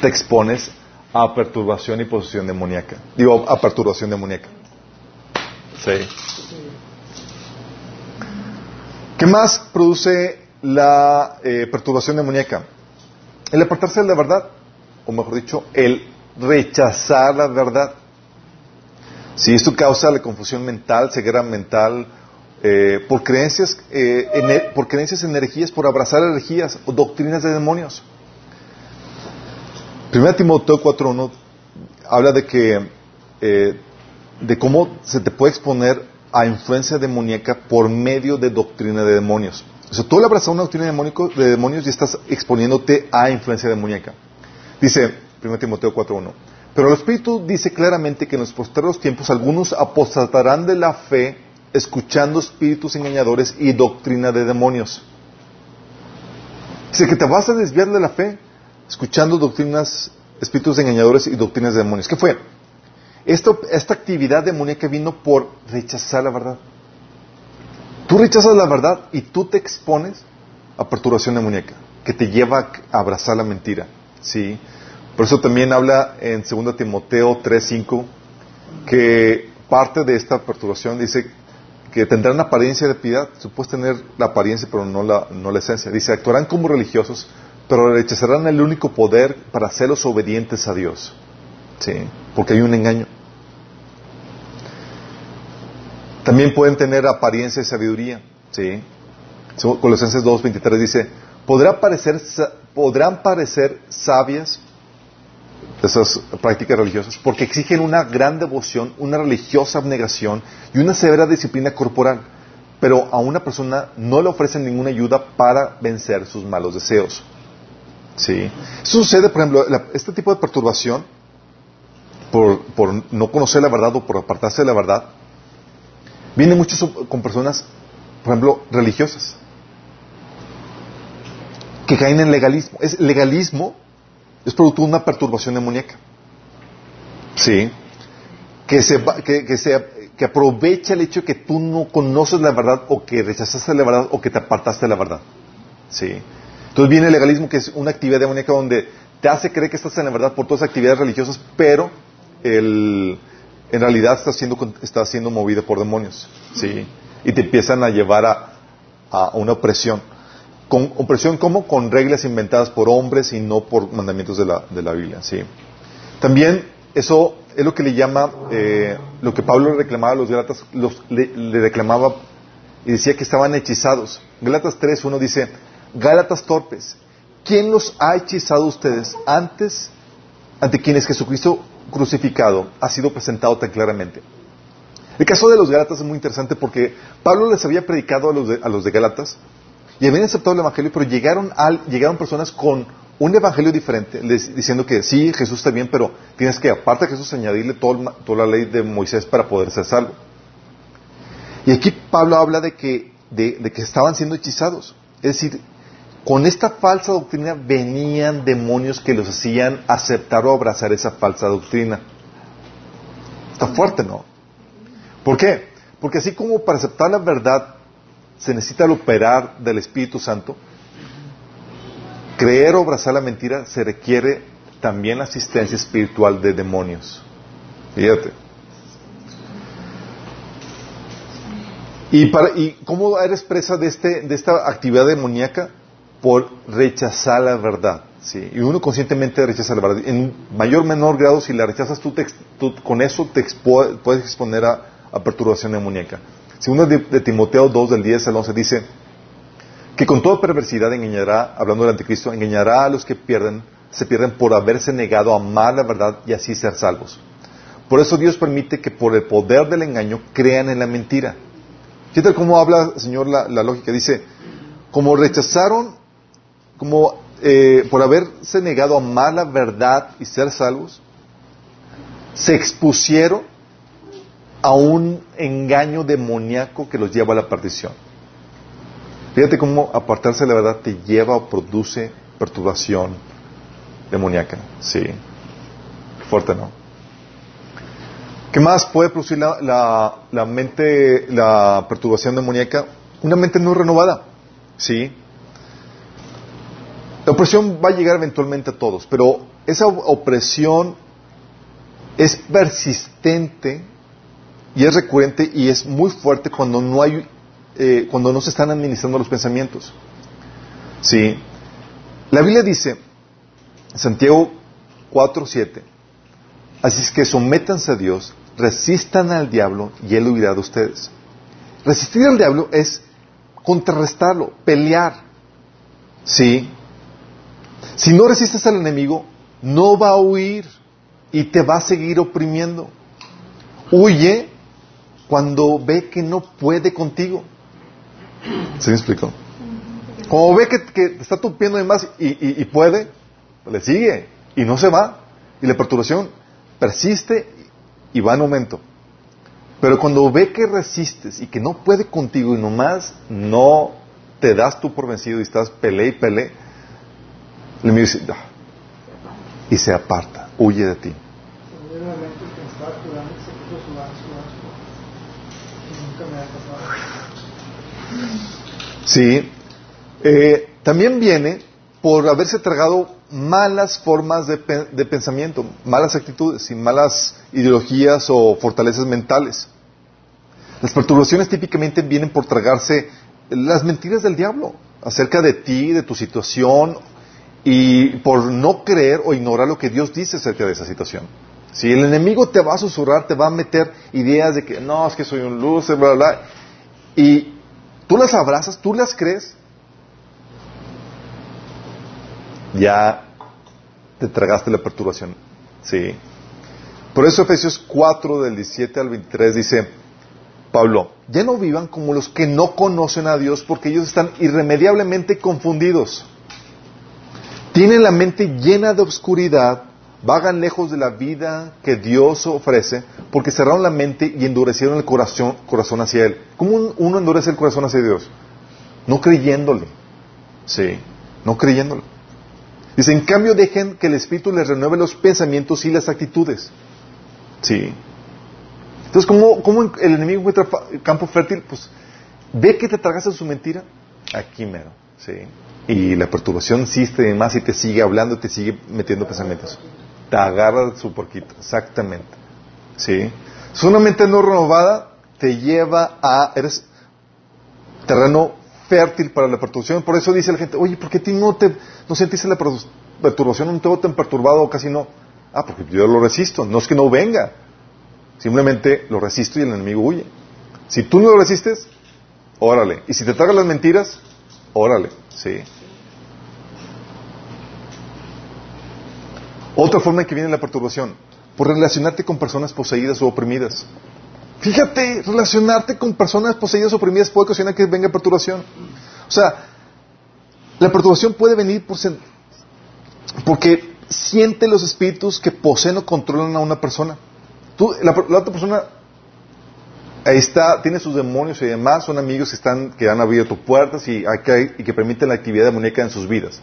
Te expones a perturbación y posesión demoníaca. Digo, a perturbación demoníaca. Sí. ¿Qué más produce la eh, perturbación demoníaca? El apartarse de la verdad, o mejor dicho, el rechazar la verdad. Si esto causa la confusión mental, ceguera mental, eh, por creencias, eh, por creencias energías, por abrazar energías o doctrinas de demonios. 1 Timoteo 4.1 habla de que eh, de cómo se te puede exponer a influencia demoníaca por medio de doctrina de demonios. O sea, tú le abrazas una doctrina de demonios y estás exponiéndote a influencia demoníaca. Dice 1 Timoteo 4.1. Pero el Espíritu dice claramente que en los posteriores tiempos algunos apostatarán de la fe escuchando espíritus engañadores y doctrina de demonios. Dice que te vas a desviar de la fe escuchando doctrinas, espíritus engañadores y doctrinas de demonios. ¿Qué fue? Esta actividad demoníaca vino por rechazar la verdad. Tú rechazas la verdad y tú te expones a perturbación demoníaca, que te lleva a abrazar la mentira. ¿sí? Por eso también habla en 2 Timoteo 3.5 que parte de esta perturbación dice que tendrán apariencia de piedad. Tú puedes tener la apariencia pero no la, no la esencia. Dice, actuarán como religiosos, pero rechazarán el único poder para hacerlos obedientes a Dios. ¿Sí? Porque hay un engaño. También pueden tener apariencia de sabiduría. ¿Sí? Colosenses 2.23 dice, ¿podrá parecer, podrán parecer sabias esas prácticas religiosas porque exigen una gran devoción, una religiosa abnegación y una severa disciplina corporal, pero a una persona no le ofrecen ninguna ayuda para vencer sus malos deseos. ¿Sí? Eso sucede, por ejemplo, este tipo de perturbación por, por, no conocer la verdad o por apartarse de la verdad, viene mucho con personas, por ejemplo, religiosas, que caen en legalismo. Es legalismo es producto de una perturbación demoníaca. Sí. Que se, que, que, que aprovecha el hecho de que tú no conoces la verdad o que rechazaste la verdad o que te apartaste de la verdad. ¿Sí? Entonces viene el legalismo que es una actividad demoníaca donde te hace creer que estás en la verdad por todas las actividades religiosas, pero el, en realidad estás siendo, estás siendo movido por demonios. ¿Sí? Y te empiezan a llevar a, a una opresión. Con, opresión como con reglas inventadas por hombres y no por mandamientos de la, de la Biblia. ¿sí? También eso es lo que le llama, eh, lo que Pablo reclamaba a los Galatas, los, le, le, reclamaba y decía que estaban hechizados. Galatas 3.1 dice, Gálatas torpes, ¿quién los ha hechizado ustedes antes ante quienes Jesucristo crucificado ha sido presentado tan claramente? El caso de los Gálatas es muy interesante porque Pablo les había predicado a los de, a los de Gálatas y habían aceptado el Evangelio, pero llegaron, al, llegaron personas con un evangelio diferente, diciendo que sí, Jesús está bien, pero tienes que, aparte de Jesús, añadirle todo, toda la ley de Moisés para poder ser salvo. Y aquí Pablo habla de que, de que estaban siendo hechizados. Es decir, con esta falsa doctrina venían demonios que los hacían aceptar o abrazar esa falsa doctrina. Está fuerte, ¿no? ¿Por qué? Porque así como para aceptar la verdad se necesita el operar del Espíritu Santo, creer o abrazar la mentira se requiere también la asistencia espiritual de demonios. Fíjate. ¿Y, para, ¿Y cómo eres presa de, este, de esta actividad demoníaca? Por rechazar la verdad. ¿sí? Y uno conscientemente rechaza la verdad. En mayor o menor grado, si la rechazas, tú, con eso te expo, puedes exponer a, a perturbación demoníaca. Segundo de, de, Timoteo 2, del 10 al 11, dice que con toda perversidad engañará, hablando del anticristo, engañará a los que pierden, se pierden por haberse negado a amar la verdad y así ser salvos. Por eso Dios permite que por el poder del engaño crean en la mentira. Fíjate cómo habla, Señor, la, la lógica. Dice, como rechazaron, como eh, por haberse negado a amar la verdad y ser salvos, se expusieron a un engaño demoníaco que los lleva a la perdición. Fíjate cómo apartarse de la verdad te lleva o produce perturbación demoníaca. Sí. Fuerte, ¿no? ¿Qué más puede producir la, la, la mente, la perturbación demoníaca? Una mente no renovada. Sí. La opresión va a llegar eventualmente a todos, pero esa opresión es persistente y es recurrente y es muy fuerte cuando no hay, eh, cuando no se están administrando los pensamientos. Sí. La Biblia dice, Santiago 4, 7, así es que sométanse a Dios, resistan al diablo y él huirá de ustedes. Resistir al diablo es contrarrestarlo, pelear. Sí. Si no resistes al enemigo, no va a huir y te va a seguir oprimiendo. Huye cuando ve que no puede contigo. ¿Se me explicó? Como ve que, está tupiendo de más y, puede, le sigue y no se va. Y la perturbación persiste y va en aumento. Pero cuando ve que resistes y que no puede contigo y nomás no te das tú por vencido y estás pele y pele, le dice, ah", y se aparta, huye de ti. Sí. Eh, también viene por haberse tragado malas formas de, de, pensamiento, malas actitudes y malas ideologías o fortalezas mentales. Las perturbaciones típicamente vienen por tragarse las mentiras del diablo acerca de ti, de tu situación y por no creer o ignorar lo que Dios dice acerca de esa situación. Si el enemigo te va a susurrar, te va a meter ideas de que no, es que soy un luz, bla, bla, bla, y tú las abrazas, tú las crees, ya te tragaste la perturbación. Sí. Por eso Efesios 4 del 17 al 23 dice, Pablo, ya no vivan como los que no conocen a Dios porque ellos están irremediablemente confundidos. Tienen la mente llena de oscuridad, vagan lejos de la vida que Dios ofrece porque cerraron la mente y endurecieron el corazón, corazón hacia Él. ¿Cómo uno endurece el corazón hacia Dios? No creyéndole. Sí, no creyéndole. Dice, en cambio dejen que el Espíritu les renueve los pensamientos y las actitudes. Sí. Entonces, ¿cómo, cómo el enemigo encuentra campo fértil? Pues ve que te tragas en su mentira, aquí mero, ¿sí? Y la perturbación insiste y más y te sigue hablando, te sigue metiendo pensamientos. Te agarra su porquito, exactamente. ¿Sí? Una mente no renovada te lleva a, eres terreno fértil para la perturbación. Por eso dice la gente, oye, ¿por qué ti no, te, no sentiste la per- perturbación? No te veo tan perturbado o casi no. Ah, porque yo lo resisto. No es que no venga. Simplemente lo resisto y el enemigo huye. Si tú no lo resistes, órale. Y si te tragas las mentiras, órale. Sí. Otra forma en que viene la perturbación, por relacionarte con personas poseídas o oprimidas. Fíjate, relacionarte con personas poseídas o oprimidas puede ocasionar que venga perturbación. O sea, la perturbación puede venir por porque siente los espíritus que poseen o controlan a una persona. Tú, la, la otra persona ahí está, tiene sus demonios y demás, son amigos que están, que han abierto puertas y, que- permiten la actividad demoníaca en sus vidas.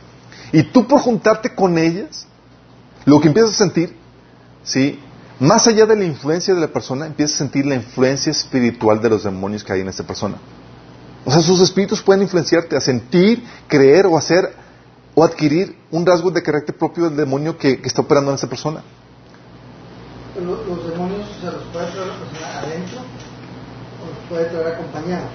Y tú por juntarte con ellas, lo que empiezas a sentir, ¿sí? Más allá de la influencia de la persona, empiezas a sentir la influencia espiritual de los demonios que hay en esa persona. O sea, sus espíritus pueden influenciarte a sentir, creer o hacer o adquirir un rasgo de carácter propio del demonio que, está operando en esa persona. Lo- Los, demonios se los puede traer la persona adentro puede traer acompañados.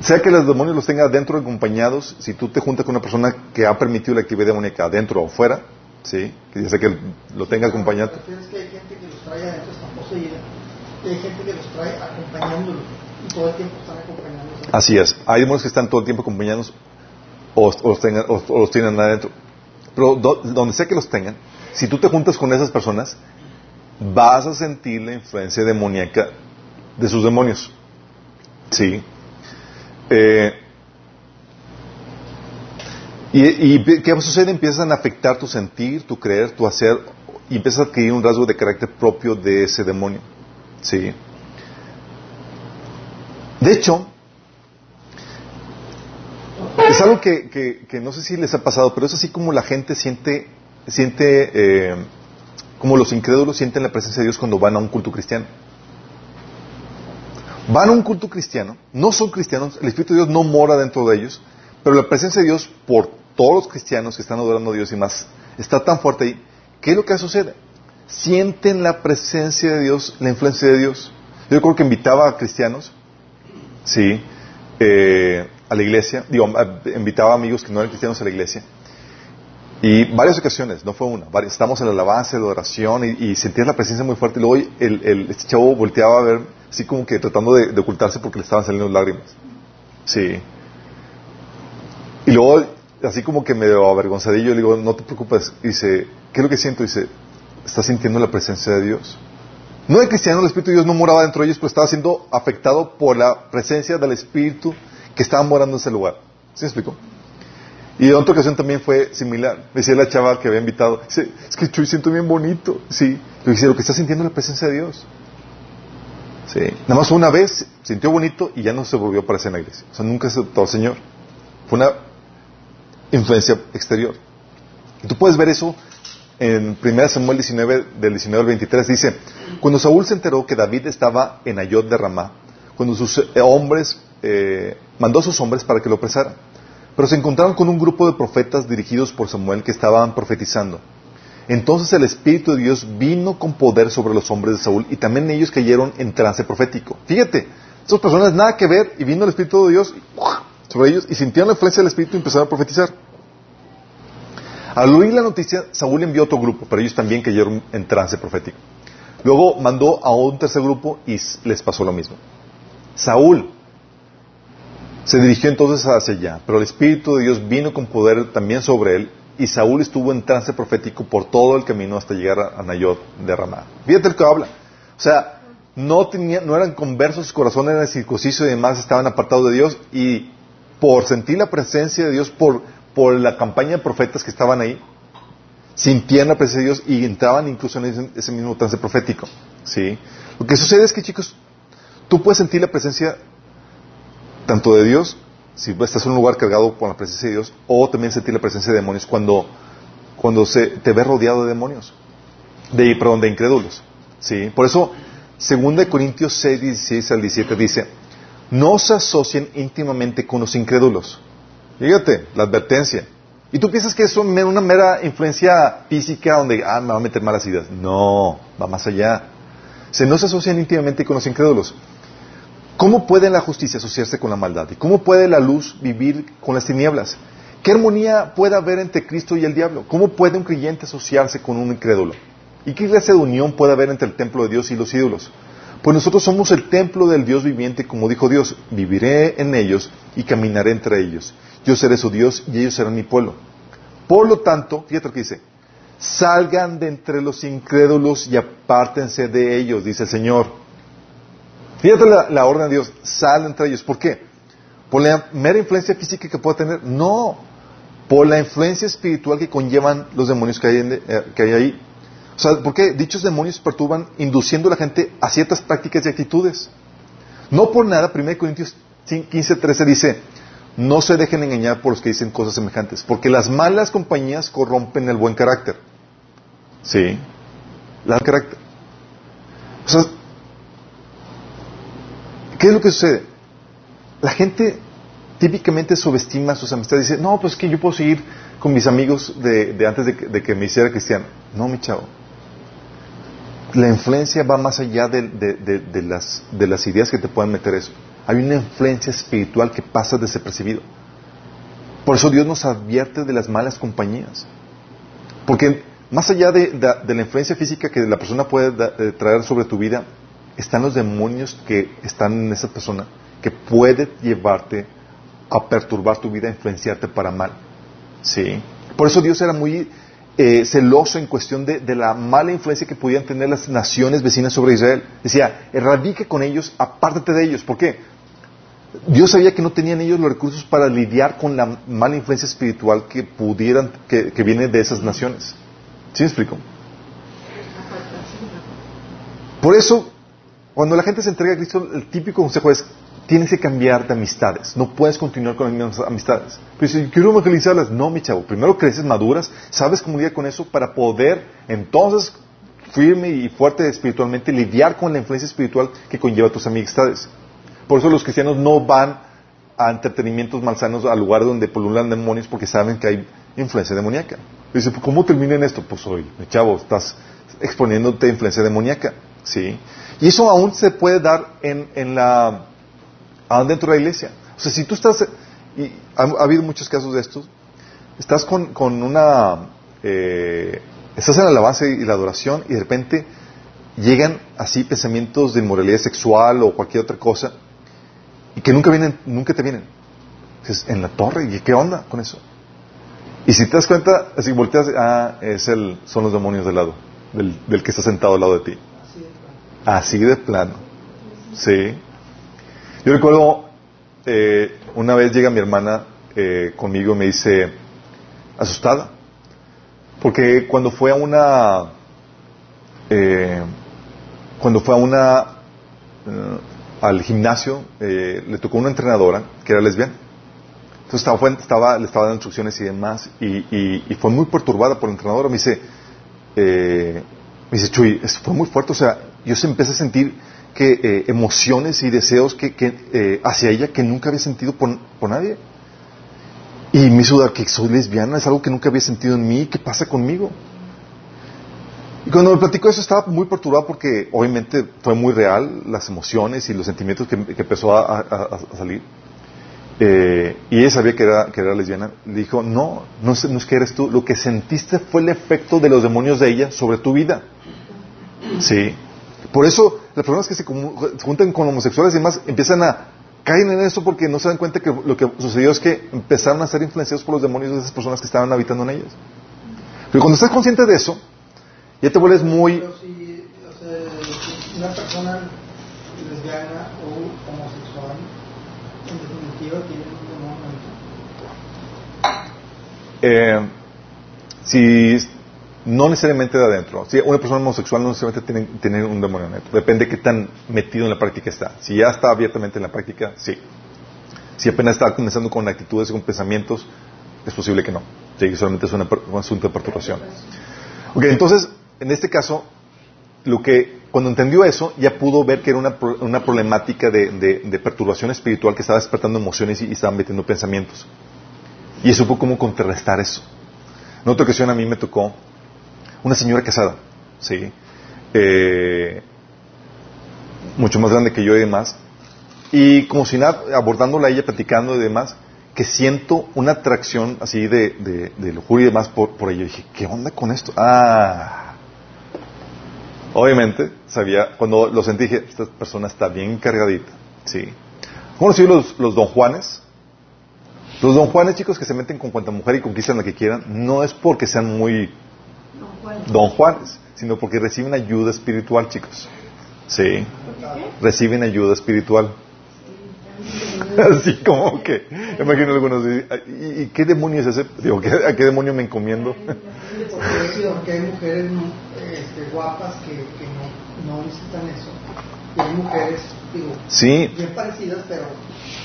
Sea que los demonios los tenga adentro acompañados, si tú te juntas con una persona que ha permitido la actividad demoníaca adentro o fuera, ¿sí? que sea que lo tenga acompañado. Lo que es que hay gente que los trae adentro, poseída, y hay gente que los trae y todo el tiempo están acompañándolos. Así es. Hay demonios que están todo el tiempo acompañados o, o los, tengan- o- o los tienen adentro. Pero do- donde sea que los tengan, si tú te juntas con esas personas, vas a sentir la influencia demoníaca de sus demonios. Sí. Eh, y, y ¿qué sucede? Empiezan a afectar tu sentir, tu creer, tu hacer, y empiezas a adquirir un rasgo de carácter propio de ese demonio. Sí. De hecho, es algo que, que- no sé si les ha pasado, pero es así como la gente siente, siente eh, como los incrédulos sienten la presencia de Dios cuando van a un culto cristiano. Van a un culto cristiano, no son cristianos, el Espíritu de Dios no mora dentro de ellos, pero la presencia de Dios por todos los cristianos que están adorando a Dios y más está tan fuerte ahí. ¿Qué es lo que sucede? Sienten la presencia de Dios, la influencia de Dios. Yo recuerdo que invitaba a cristianos Sí, eh, a la iglesia, digo, a- invitaba a amigos que no eran cristianos a la iglesia. Y varias ocasiones, no fue una, estamos en la alabanza, la oración y, y la presencia muy fuerte. Y luego el, este chavo volteaba a ver, así como que tratando de, de ocultarse porque le estaban saliendo lágrimas. Sí. Y luego, así como que medio avergonzadillo, le digo, no te preocupes. Dice, ¿qué es lo que siento? Dice, ¿estás sintiendo la presencia de Dios? No de cristiano, el Espíritu de Dios no moraba dentro de ellos, pero estaba siendo afectado por la presencia del Espíritu que estaba morando en ese lugar. ¿Sí me explico? Y en otra ocasión también fue similar. Me decía la chava que había invitado, dice, es que Chuy siento bien bonito. Sí. Le dije, lo que está sintiendo es la presencia de Dios. Sí. Nada más una vez sintió bonito y ya no se volvió a aparecer en la iglesia. O sea, nunca aceptó al Señor. Fue una influencia exterior. Y tú puedes ver eso en 1 Samuel 19, del 19 al 23. Dice, cuando Saúl se enteró que David estaba en Ayot de Ramá, cuando sus eh, hombres, eh, mandó a sus hombres para que lo apresaran. Pero se encontraron con un grupo de profetas dirigidos por Samuel que estaban profetizando. Entonces el Espíritu de Dios vino con poder sobre los hombres de Saúl y también ellos cayeron en trance profético. Fíjate, esas personas nada que ver y vino el Espíritu de Dios sobre ellos y sintieron la influencia del Espíritu y empezaron a profetizar. Al oír la noticia, Saúl envió otro grupo, pero ellos también cayeron en trance profético. Luego mandó a un tercer grupo y les pasó lo mismo. Saúl se dirigió entonces hacia allá, pero el Espíritu de Dios vino con poder también sobre él y Saúl estuvo en trance profético por todo el camino hasta llegar a Nayot de Ramá. Fíjate el que habla. O sea, no, no eran conversos, su corazón era circunciso y demás, estaban apartados de Dios y por sentir la presencia de Dios, por, por la campaña de profetas que estaban ahí, sentían la presencia de Dios y entraban incluso en ese, ese mismo trance profético. ¿sí? Lo que sucede es que, chicos, tú puedes sentir la presencia tanto de Dios, si estás en un lugar cargado por la presencia de Dios, o también sentir la presencia de demonios cuando, cuando se, te ves rodeado de demonios, de, perdón, de incrédulos. ¿sí? Por eso 2 Corintios 6, 16 al 17 dice, no se asocien íntimamente con los incrédulos. Fíjate, la advertencia. Y tú piensas que es una mera influencia física donde, ah, me va a meter malas ideas. No, va más allá. Se no se asocian íntimamente con los incrédulos. ¿Cómo puede la justicia asociarse con la maldad? ¿Y cómo puede la luz vivir con las tinieblas? ¿Qué armonía puede haber entre Cristo y el diablo? ¿Cómo puede un creyente asociarse con un incrédulo? ¿Y qué clase de unión puede haber entre el templo de Dios y los ídolos? Pues nosotros somos el templo del Dios viviente, como dijo Dios, viviré en ellos y caminaré entre ellos. Yo seré su Dios y ellos serán mi pueblo. Por lo tanto, fíjate que dice, salgan de entre los incrédulos y apártense de ellos, dice el Señor. Fíjate la, orden de Dios, sal entre ellos. ¿Por qué? ¿Por la mera influencia física que pueda tener? No, por la influencia espiritual que conllevan los demonios que hay, eh, que hay ahí. O sea, ¿por qué dichos demonios perturban induciendo a la gente a ciertas prácticas y actitudes? No por nada, 1 Corintios 15, 13 dice, no se dejen engañar por los que dicen cosas semejantes, porque las malas compañías corrompen el buen carácter. ¿Sí? El carácter. O sea, ¿qué es lo que sucede? La gente típicamente subestima sus amistades. Dice, no, pues que yo puedo seguir con mis amigos de, antes de que, me hiciera cristiano. No, mi chavo la influencia va más allá de, las, de las ideas que te pueden meter eso. Hay una influencia espiritual que pasa desapercibido. Por eso Dios nos advierte de las malas compañías. Porque más allá de, la influencia física que la persona puede eh, traer sobre tu vida, están los demonios que están en esa persona, que puede llevarte a perturbar tu vida, a influenciarte para mal. ¿Sí? Por eso Dios era muy eh, celoso en cuestión de, la mala influencia que podían tener las naciones vecinas sobre Israel. Decía, erradique con ellos, apártate de ellos. ¿Por qué? Dios sabía que no tenían ellos los recursos para lidiar con la mala influencia espiritual que pudieran, que, viene de esas naciones. ¿Sí me explico? Por eso, cuando la gente se entrega a Cristo, el típico consejo es, tienes que cambiar de amistades. No puedes continuar con las mismas amistades. Pero quiero evangelizarlas, no, mi chavo. Primero creces, maduras, sabes cómo lidiar con eso para poder entonces firme y fuerte espiritualmente lidiar con la influencia espiritual que conlleva tus amistades. Por eso los cristianos no van a entretenimientos malsanos al lugar donde pululan demonios porque saben que hay influencia demoníaca. Dice, ¿cómo termina en esto? Pues hoy, mi chavo, estás exponiéndote a influencia demoníaca. ¿sí? Y eso aún se puede dar en, en la dentro de la iglesia. O sea, si tú estás, y ha, habido muchos casos de estos, estás con, con una, eh, estás en la alabanza y la adoración y de repente llegan así pensamientos de inmoralidad sexual o cualquier otra cosa y que nunca vienen, nunca te vienen. En la torre, ¿y qué onda con eso? Y si te das cuenta, así volteas, ah, es el, son los demonios del lado, del, del que está sentado al lado de ti. Así de plano. Sí. Yo recuerdo, eh, una vez llega mi hermana eh, conmigo y me dice, asustada, porque cuando fue a una, eh, cuando fue a una, al gimnasio, le tocó una entrenadora que era lesbiana. Entonces estaba, estaba, le estaba dando instrucciones y demás, y, y, fue muy perturbada por la entrenadora. Me dice, me dice, Chuy, fue muy fuerte, o sea, yo empecé a sentir que, eh, emociones y deseos que, eh, hacia ella que nunca había sentido por, nadie. Y me hizo dar que soy lesbiana, es algo que nunca había sentido en mí, ¿qué pasa conmigo? Y cuando me platicó eso estaba muy perturbado porque obviamente fue muy real las emociones y los sentimientos que, empezó a, salir. Eh, y ella sabía que era, que era lesbiana. Le dijo, no, no es, que eres tú, lo que sentiste fue el efecto de los demonios de ella sobre tu vida. Sí. Por eso las personas que se juntan con homosexuales y demás empiezan a caer en eso porque no se dan cuenta que lo que sucedió es que empezaron a ser influenciados por los demonios de esas personas que estaban habitando en ellas. Pero cuando estás consciente de eso, ya te vuelves muy o homosexual, en definitiva, tiene un demonio. Eh, si no necesariamente de adentro. Si una persona homosexual no necesariamente tiene, tiene un demonio adentro. Depende de qué tan metido en la práctica está. Si ya está abiertamente en la práctica, sí. Si apenas está comenzando con actitudes y con pensamientos, es posible que no. Sí, solamente es un asunto de perturbación. Ok, entonces, en este caso, lo que, cuando entendió eso, ya pudo ver que era una, una problemática de, de- perturbación espiritual que estaba despertando emociones y, y estaba metiendo pensamientos. Y supo cómo contrarrestar eso. En otra ocasión a mí me tocó una señora casada, ¿sí? Eh, mucho más grande que yo y demás. Y como si nada, abordándola a ella, platicando y demás, que siento una atracción así de, de, de y demás por, por ella. Y dije, ¿qué onda con esto? Ah. Obviamente, sabía, cuando lo sentí, dije, esta persona está bien cargadita. Sí. ¿Cómo los, los don Juanes? Los don Juanes, chicos, que se meten con cuanta mujer y conquistan la que quieran, no es porque sean muy don Juanes, sino porque reciben ayuda espiritual, chicos. Sí, reciben ayuda espiritual. Así como que, imagino algunos, ¿y, y qué demonio es ese? Digo, ¿qué- ¿a qué demonio me encomiendo? Porque, porque hay mujeres este, guapas que, que no, no necesitan eso. Y hay mujeres, digo, Sí, bien parecidas, pero,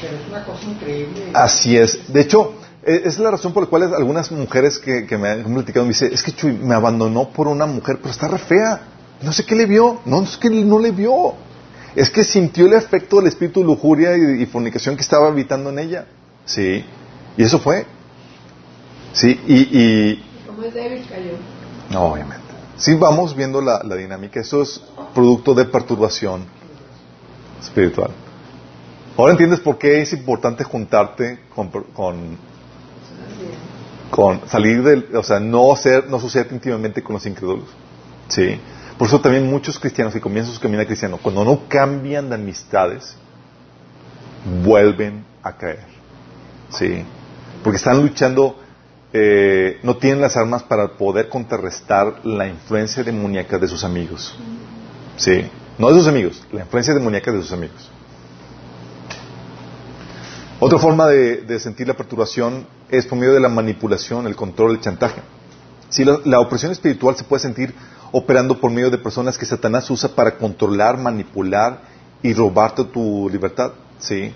pero es una cosa increíble. así es. De hecho, e- es la razón por la cual algunas mujeres que, que me han platicado me dicen, es que Chuy me abandonó por una mujer, pero está re fea. No sé qué le vio. No, es que no le vio. Es que sintió el efecto del espíritu de lujuria y, y fornicación que estaba habitando en ella. Sí. Y eso fue. Sí, y, y, Como es débil, cayó. No, obviamente. Sí, vamos viendo la, la dinámica. Eso es producto de perturbación espiritual. Ahora entiendes por qué es importante juntarte con, con, salir del, o sea, no ser, no asociarte íntimamente con los incrédulos. Sí. Por eso también muchos cristianos que comienzan su camino cristiano, cuando no cambian de amistades, vuelven a caer. Sí. Porque están luchando, eh, no tienen las armas para poder contrarrestar la influencia demoníaca de sus amigos. Sí. No de sus amigos, la influencia demoníaca de sus amigos. Otra forma de, sentir la perturbación es por medio de la manipulación, el control, el chantaje. Si la, opresión espiritual se puede sentir operando por medio de personas que Satanás usa para controlar, manipular y robarte tu libertad. ¿sí?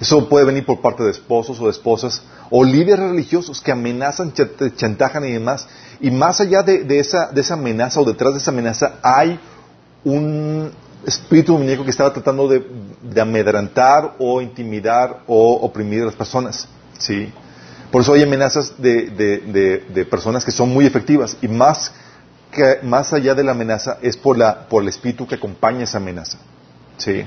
Eso puede venir por parte de esposos o de esposas o líderes religiosos que amenazan, chantajan y demás. Y más allá de esa, de esa amenaza o detrás de esa amenaza hay un espíritu demoníaco que estaba tratando de, de amedrantar o intimidar o oprimir a las personas. ¿sí? Por eso hay amenazas de, de- de- personas que son muy efectivas y más, que, más allá de la amenaza es por, la, por el espíritu que acompaña esa amenaza. ¿sí?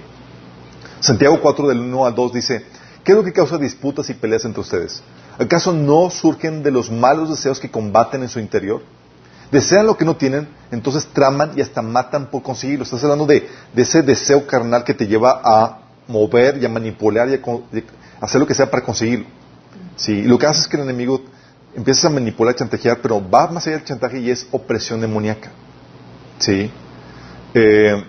Santiago 4 del 1 al 2 dice, ¿qué es lo que causa disputas y peleas entre ustedes? ¿Acaso no surgen de los malos deseos que combaten en su interior? Desean lo que no tienen, entonces traman y hasta matan por conseguirlo. Estás hablando de, de ese deseo carnal que te lleva a mover y a manipular y a, hacer lo que sea para conseguirlo. Sí, y lo que hace es que el enemigo empieza a manipular, a chantajear, pero va más allá del chantaje y es opresión demoníaca. Sí. Eh,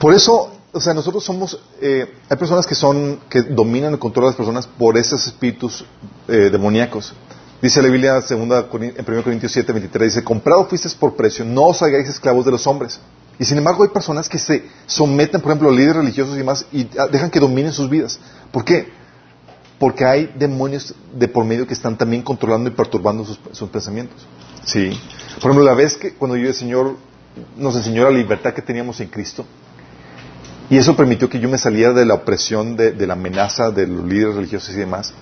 por eso, o sea, nosotros somos, eh, hay personas que son, que dominan y controlan a las personas por esos espíritus eh, demoníacos. Dice la Biblia segunda, en 1 Corintios 7, 23, dice, comprado fuisteis por precio, no os hagáis esclavos de los hombres. Y sin embargo hay personas que se someten, por ejemplo, a líderes religiosos y demás, y ah, dejan que dominen sus vidas. ¿Por qué? Porque hay demonios de por medio que están también controlando y perturbando sus, sus pensamientos. Sí. Por ejemplo, la vez que cuando yo el Señor nos enseñó la libertad que teníamos en Cristo, y eso permitió que yo me saliera de la opresión, de, de la amenaza de los líderes religiosos y demás.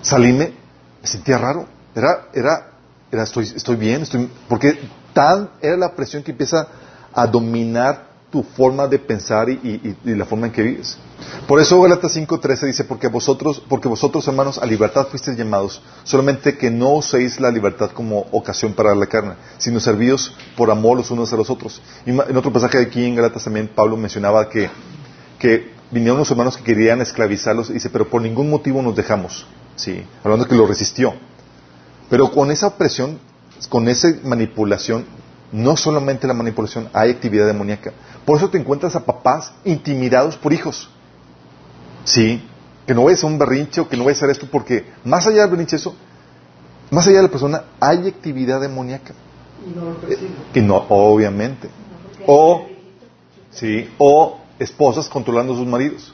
Salíme, me sentía raro. Era, era, era estoy, estoy bien, estoy, porque tan era la presión que empieza a dominar tu forma de pensar y, la forma en que vives. Por eso Galatas 5.13 dice, porque vosotros, porque vosotros hermanos a libertad fuisteis llamados, solamente que no uséis la libertad como ocasión para la carne, sino servíos por amor los unos a los otros. Y en otro pasaje aquí en Galatas también Pablo mencionaba que, que vinieron los hermanos que querían esclavizarlos, y dice, pero por ningún motivo nos dejamos. Sí, hablando que lo resistió. Pero con esa opresión, con esa manipulación, no solamente la manipulación, hay actividad demoníaca. Por eso te encuentras a papás intimidados por hijos. Sí, que no vayas a un berrinche o que no vayas a hacer esto, porque más allá del berrinche eso, más allá de la persona, hay actividad demoníaca. Y no lo. Y no, obviamente. O, sí, o esposas controlando a sus maridos.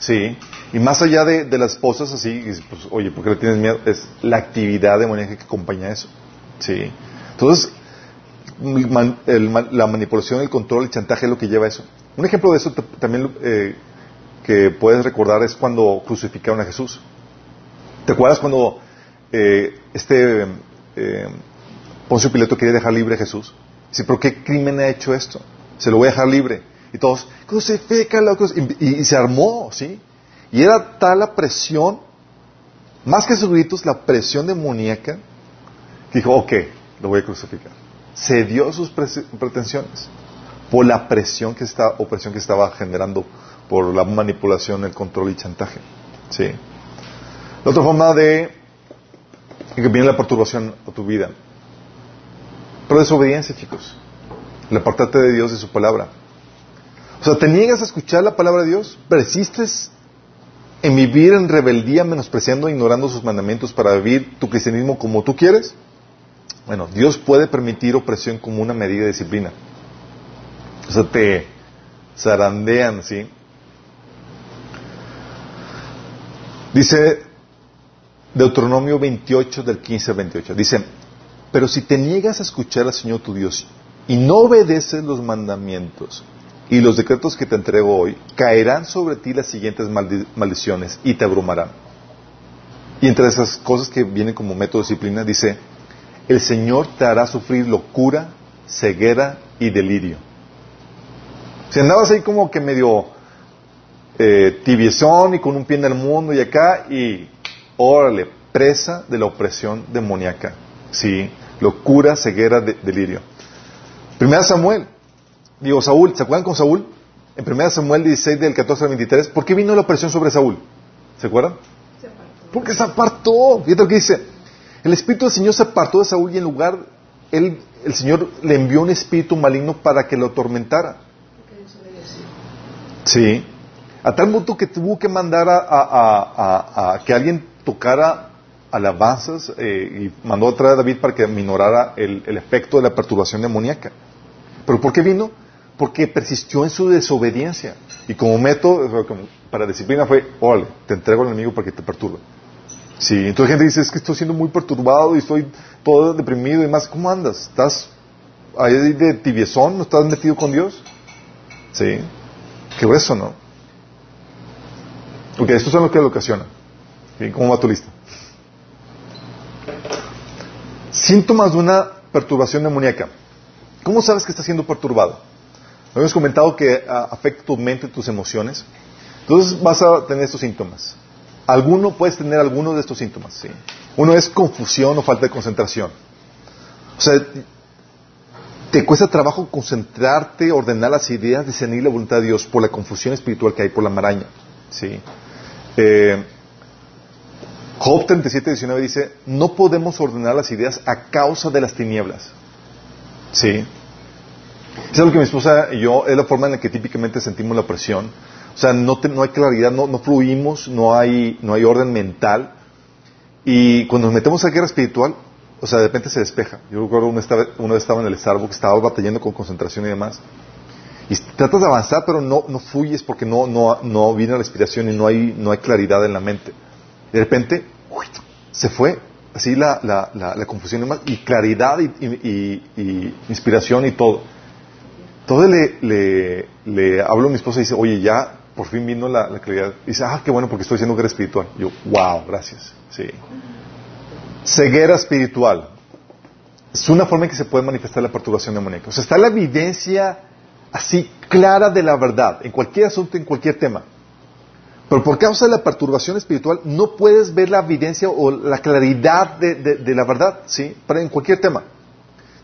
Sí. Y más allá de, de las esposas, así, pues, oye, ¿por qué le tienes miedo? Es la actividad demoníaca que acompaña eso. Sí. Entonces, el la manipulación, el control, el chantaje es lo que lleva a eso. Un ejemplo de eso también eh, que puedes recordar es cuando crucificaron a Jesús. ¿Te acuerdas cuando eh, este eh, Poncio Pilato quería dejar libre a Jesús? Dice, ¿pero qué crimen ha hecho esto? Se lo voy a dejar libre. Y todos, crucifícalo, cruci-". y, y- se armó, ¿sí? Y era tal la presión, más que sus gritos, la presión demoníaca, que dijo, ok, lo voy a crucificar. Cedió sus prese- pretensiones por la presión que está, opresión que estaba generando por la manipulación, el control y chantaje. ¿sí? La otra forma de que viene la perturbación a tu vida. Pero desobediencia, chicos. El apartarte de Dios y su palabra. O sea, te niegas a escuchar la palabra de Dios, persistes en vivir en rebeldía, menospreciando e ignorando sus mandamientos para vivir tu cristianismo como tú quieres. Bueno, Dios puede permitir opresión como una medida de disciplina. O sea, te zarandean, ¿sí? Dice Deuteronomio 28 del 15 al 28. Dice, pero si te niegas a escuchar al Señor tu Dios y no obedeces los mandamientos y los decretos que te entrego hoy, caerán sobre ti las siguientes maldi- maldiciones y te abrumarán. Y entre esas cosas que vienen como método de disciplina, dice, el Señor te hará sufrir locura, ceguera y delirio. Si andabas ahí como que medio eh, tibiezón y con un pie en el mundo y acá, y órale, presa de la opresión demoníaca. Sí, locura, ceguera, de- delirio. Primera Samuel, digo Saúl, ¿se acuerdan con Saúl? En Primera Samuel 16 del 14 al 23, ¿por qué vino la opresión sobre Saúl? ¿Se acuerdan? Se. Porque se apartó. Fíjate lo que dice. El Espíritu del Señor se apartó de Saúl y en lugar, él, el Señor le envió un espíritu maligno para que lo atormentara. Sí. A tal punto que tuvo que mandar a, a- a- a- a que alguien tocara alabanzas eh, y mandó a traer a David para que minorara el, el efecto de la perturbación demoníaca. ¿Pero por qué vino? Porque persistió en su desobediencia. Y como método para disciplina fue, órale, te entrego al enemigo para que te perturbe. Sí, entonces gente dice, es que estoy siendo muy perturbado y estoy todo deprimido y más. ¿Cómo andas? ¿Estás ahí de tibiezón? ¿No estás metido con Dios? Sí. Qué grueso, ¿no? Ok, esto es lo que lo ocasiona. ¿Cómo va tu lista? Síntomas de una perturbación demoníaca. ¿Cómo sabes que estás siendo perturbado? Habíamos comentado que ah, afecta tu mente, tus emociones. Entonces vas a tener estos síntomas. Alguno, puedes tener alguno de estos síntomas. ¿sí? Uno es confusión o falta de concentración. O sea, te cuesta trabajo concentrarte, ordenar las ideas, discernir la voluntad de Dios por la confusión espiritual que hay, por la maraña. ¿sí? Eh, Job 37, 19 dice, no podemos ordenar las ideas a causa de las tinieblas. ¿Sí? Es algo que mi esposa y yo, es la forma en la que típicamente sentimos la presión. O sea, no, te- no hay claridad, no, no fluimos, no hay, no hay orden mental. Y cuando nos metemos a guerra espiritual, o sea, de repente se despeja. Yo recuerdo una, estaba, una vez estaba en el Starbucks, estaba batallando con concentración y demás. Y tratas de avanzar, pero no, no fluyes porque no, no, no viene la inspiración y no hay, no hay claridad en la mente. De repente, ¡uy! se fue así la, la, la, la confusión y demás, y claridad y, y- y- inspiración y todo. Entonces le, le, le hablo a mi esposa y dice, oye, ya por fin vino la, la claridad. Y dice, ah, qué bueno porque estoy haciendo guerra espiritual. Y yo, wow, gracias. Sí. Ceguera espiritual. Es una forma en que se puede manifestar la perturbación demoníaca. O sea, está la evidencia así clara de la verdad, en cualquier asunto, en cualquier tema. Pero por causa de la perturbación espiritual no puedes ver la evidencia o la claridad de, de- de la verdad, ¿sí? Para en cualquier tema.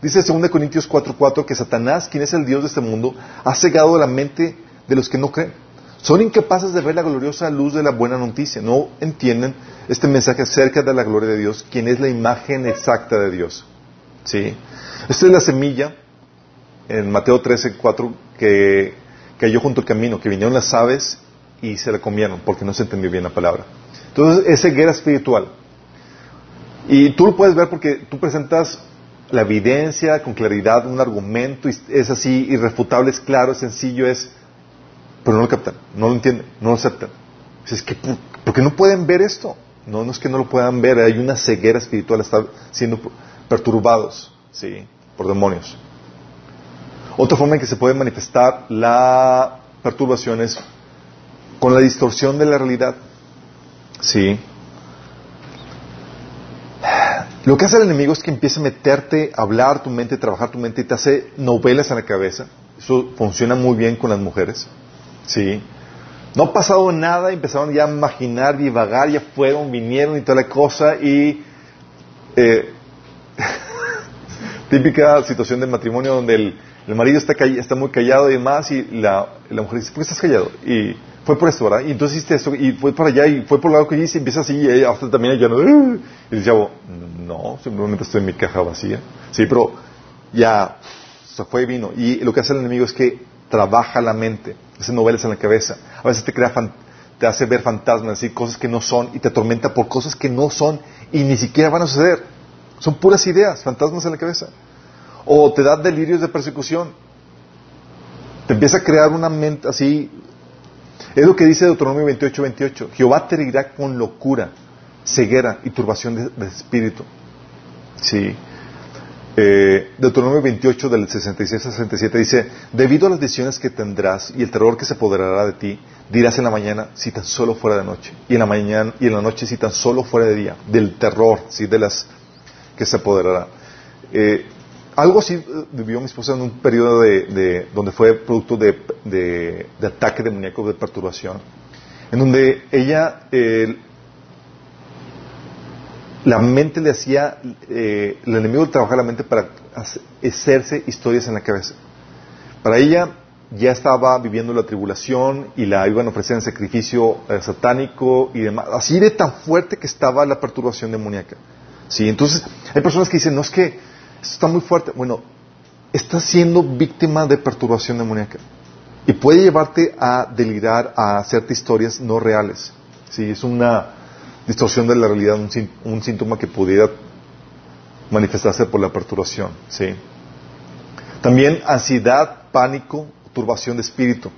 Dice 2 Corintios 4:4 que Satanás, quien es el Dios de este mundo, ha cegado la mente de los que no creen. Son incapaces de ver la gloriosa luz de la buena noticia. No entienden este mensaje acerca de la gloria de Dios, quien es la imagen exacta de Dios. ¿Sí? Esta es la semilla en Mateo 13:4 que cayó junto al camino, que vinieron las aves y se la comieron porque no se entendió bien la palabra. Entonces, es ceguera espiritual. Y tú lo puedes ver porque tú presentas la evidencia con claridad, un argumento, es así, irrefutable, es claro, es sencillo, es... Pero no lo captan, no lo entienden, no lo aceptan. Dices, que ¿por qué no pueden ver esto? No, no es que no lo puedan ver, hay una ceguera espiritual, están siendo perturbados, ¿sí? Por demonios. Otra forma en que se puede manifestar la perturbación es con la distorsión de la realidad. Sí. Lo que hace el enemigo es que empieza a meterte, a hablar tu mente, a trabajar tu mente y te hace novelas en la cabeza. Eso funciona muy bien con las mujeres. Sí. No ha pasado nada, empezaron ya a imaginar, divagar, ya fueron, vinieron y toda la cosa y eh, típica situación de matrimonio donde el, marido está, está muy callado y demás y la, la mujer dice, ¿por qué estás callado? Y fue por esto, ¿verdad? Y entonces hiciste esto, y fue para allá, y fue por el lado que hice, y empieza así, y hasta también ya no, y dice, no, simplemente estoy en mi caja vacía. Sí, pero ya se fue y vino. Y lo que hace el enemigo es que trabaja la mente, hace novelas en la cabeza. A veces te crea te hace ver fantasmas, así, cosas que no son, y te atormenta por cosas que no son, y ni siquiera van a suceder. Son puras ideas, fantasmas en la cabeza. O te da delirios de persecución. Te empieza a crear una mente así, es lo que dice Deuteronomio 28, 28. Jehová te herirá con locura, ceguera y turbación de, espíritu. Sí. Eh, Deuteronomio 28 del 66 al 67 dice, debido a las decisiones que tendrás y el terror que se apoderará de ti, dirás en la mañana si tan solo fuera de noche, y en la mañana y en la noche si tan solo fuera de día, del terror, sí, de las que se apoderará. Eh, algo así eh, vivió mi esposa en un periodo de, donde fue producto de, de, ataque demoníaco, de perturbación, en donde ella, la mente le hacía, eh, el enemigo trabajaba la mente para hacerse historias en la cabeza. Para ella ya estaba viviendo la tribulación y la iban a ofrecer en sacrificio eh, satánico y demás. Así de tan fuerte que estaba la perturbación demoníaca. Sí, entonces hay personas que dicen, no es que está muy fuerte. Bueno, estás siendo víctima de perturbación demoníaca. Y puede llevarte a delirar, a hacerte historias no reales. Sí, es una distorsión de la realidad, un, síntoma que pudiera manifestarse por la perturbación. ¿sí? También ansiedad, pánico, turbación de espíritu.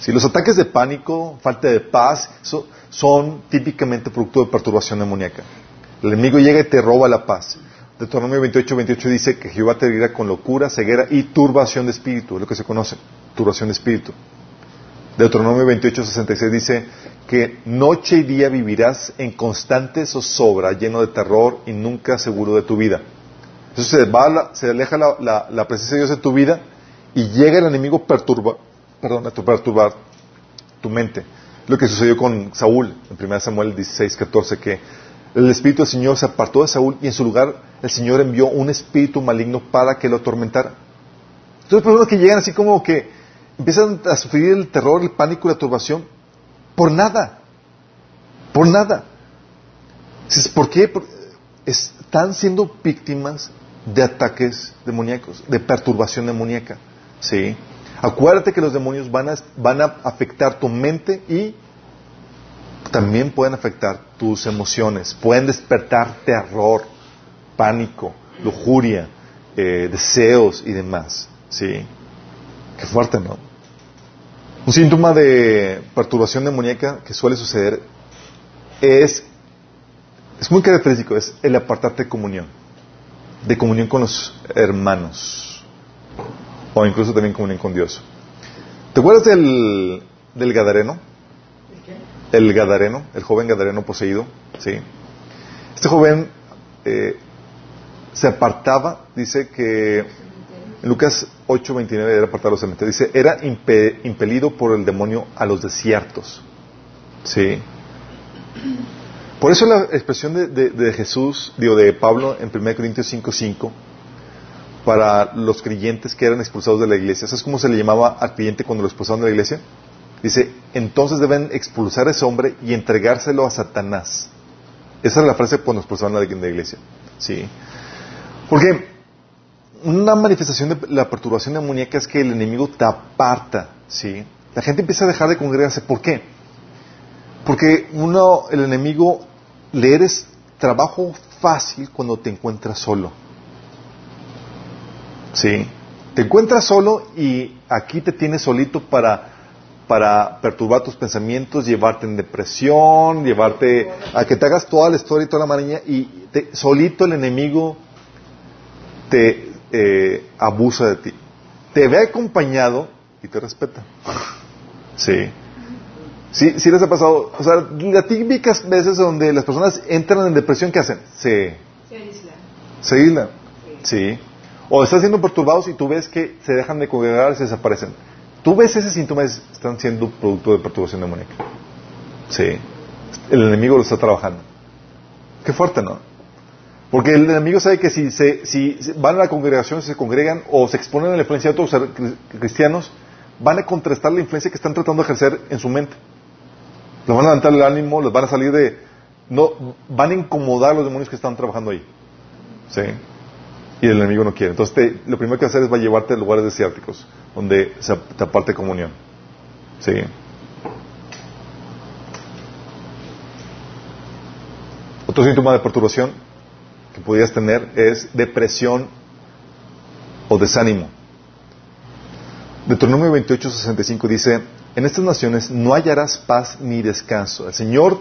Si los ataques de pánico, falta de paz, son típicamente producto de perturbación demoníaca. El enemigo llega y te roba la paz. Deuteronomio 28, 28 dice que Jehová te herirá con locura, ceguera y turbación de espíritu, es lo que se conoce, turbación de espíritu. Deuteronomio 28, 66 dice que noche y día vivirás en constante zozobra, lleno de terror y nunca seguro de tu vida. Entonces se, va se aleja la, presencia de Dios de tu vida y llega el enemigo perturba, perdón, a perturbar tu mente. Lo que sucedió con Saúl en 1 Samuel 16, 14, que el espíritu del Señor se apartó de Saúl y en su lugar el Señor envió un espíritu maligno para que lo atormentara. Entonces, personas que llegan así como que empiezan a sufrir el terror, el pánico y la turbación por nada. Por nada. ¿Por qué? están siendo víctimas de ataques demoníacos, de perturbación demoníaca. ¿Sí? Acuérdate que los demonios van a, van a afectar tu mente y también pueden afectar tus emociones, pueden despertar terror, pánico, lujuria, eh, deseos y demás. ¿Sí? Qué fuerte, ¿no? Un síntoma de perturbación demoníaca que suele suceder es, es muy característico, es el apartarte de comunión, de comunión con los hermanos, o incluso también comunión con Dios. ¿Te acuerdas del, del Gadareno? El Gadareno, el joven Gadareno poseído, ¿sí? Este joven eh, se apartaba, dice que en Lucas 8:29 era apartado los cementerios, dice, era impelido por el demonio a los desiertos, ¿sí? Por eso la expresión de, Jesús, digo, de Pablo en 1 Corintios 5:5, para los creyentes que eran expulsados de la iglesia, ¿sabes cómo se le llamaba al creyente cuando lo expulsaron de la iglesia? Dice, entonces deben expulsar a ese hombre y entregárselo a Satanás. Esa es la frase cuando expulsaron a la iglesia. ¿Sí? Porque una manifestación de la perturbación demoníaca es que el enemigo te aparta. ¿Sí? La gente empieza a dejar de congregarse. ¿Por qué? Porque uno, el enemigo le eres trabajo fácil cuando te encuentras solo. ¿Sí? Te encuentras solo y aquí te tienes solito para para perturbar tus pensamientos, llevarte en depresión, llevarte a que te hagas toda la historia y toda la maraña y solito el enemigo te eh, abusa de ti, te ve acompañado y te respeta. Sí. Sí, sí les ha pasado. O sea, las típicas veces donde las personas entran en depresión, ¿qué hacen? Se, Se aíslan. se aíslan. Sí. O están siendo perturbados y tú ves que se dejan de congregar y se desaparecen. Tú ves ese síntoma, es- están siendo producto de perturbación demoníaca. Sí. El enemigo lo está trabajando. Qué fuerte, ¿no? Porque el enemigo sabe que si, se, si van a la congregación, se congregan o se exponen a la influencia de otros cri- cristianos, van a contrastar la influencia que están tratando de ejercer en su mente. Los van a levantar el ánimo, los van a salir de... no Van a incomodar a los demonios que están trabajando ahí. ¿Sí? Y el enemigo no quiere. Entonces, te- lo primero que va a hacer es va a llevarte a lugares desérticos, donde se te aparte comunión. ¿Sí? Otro síntoma de perturbación que podrías tener es depresión o desánimo. Deuteronomio 28, 65 dice, en estas naciones no hallarás paz ni descanso. El Señor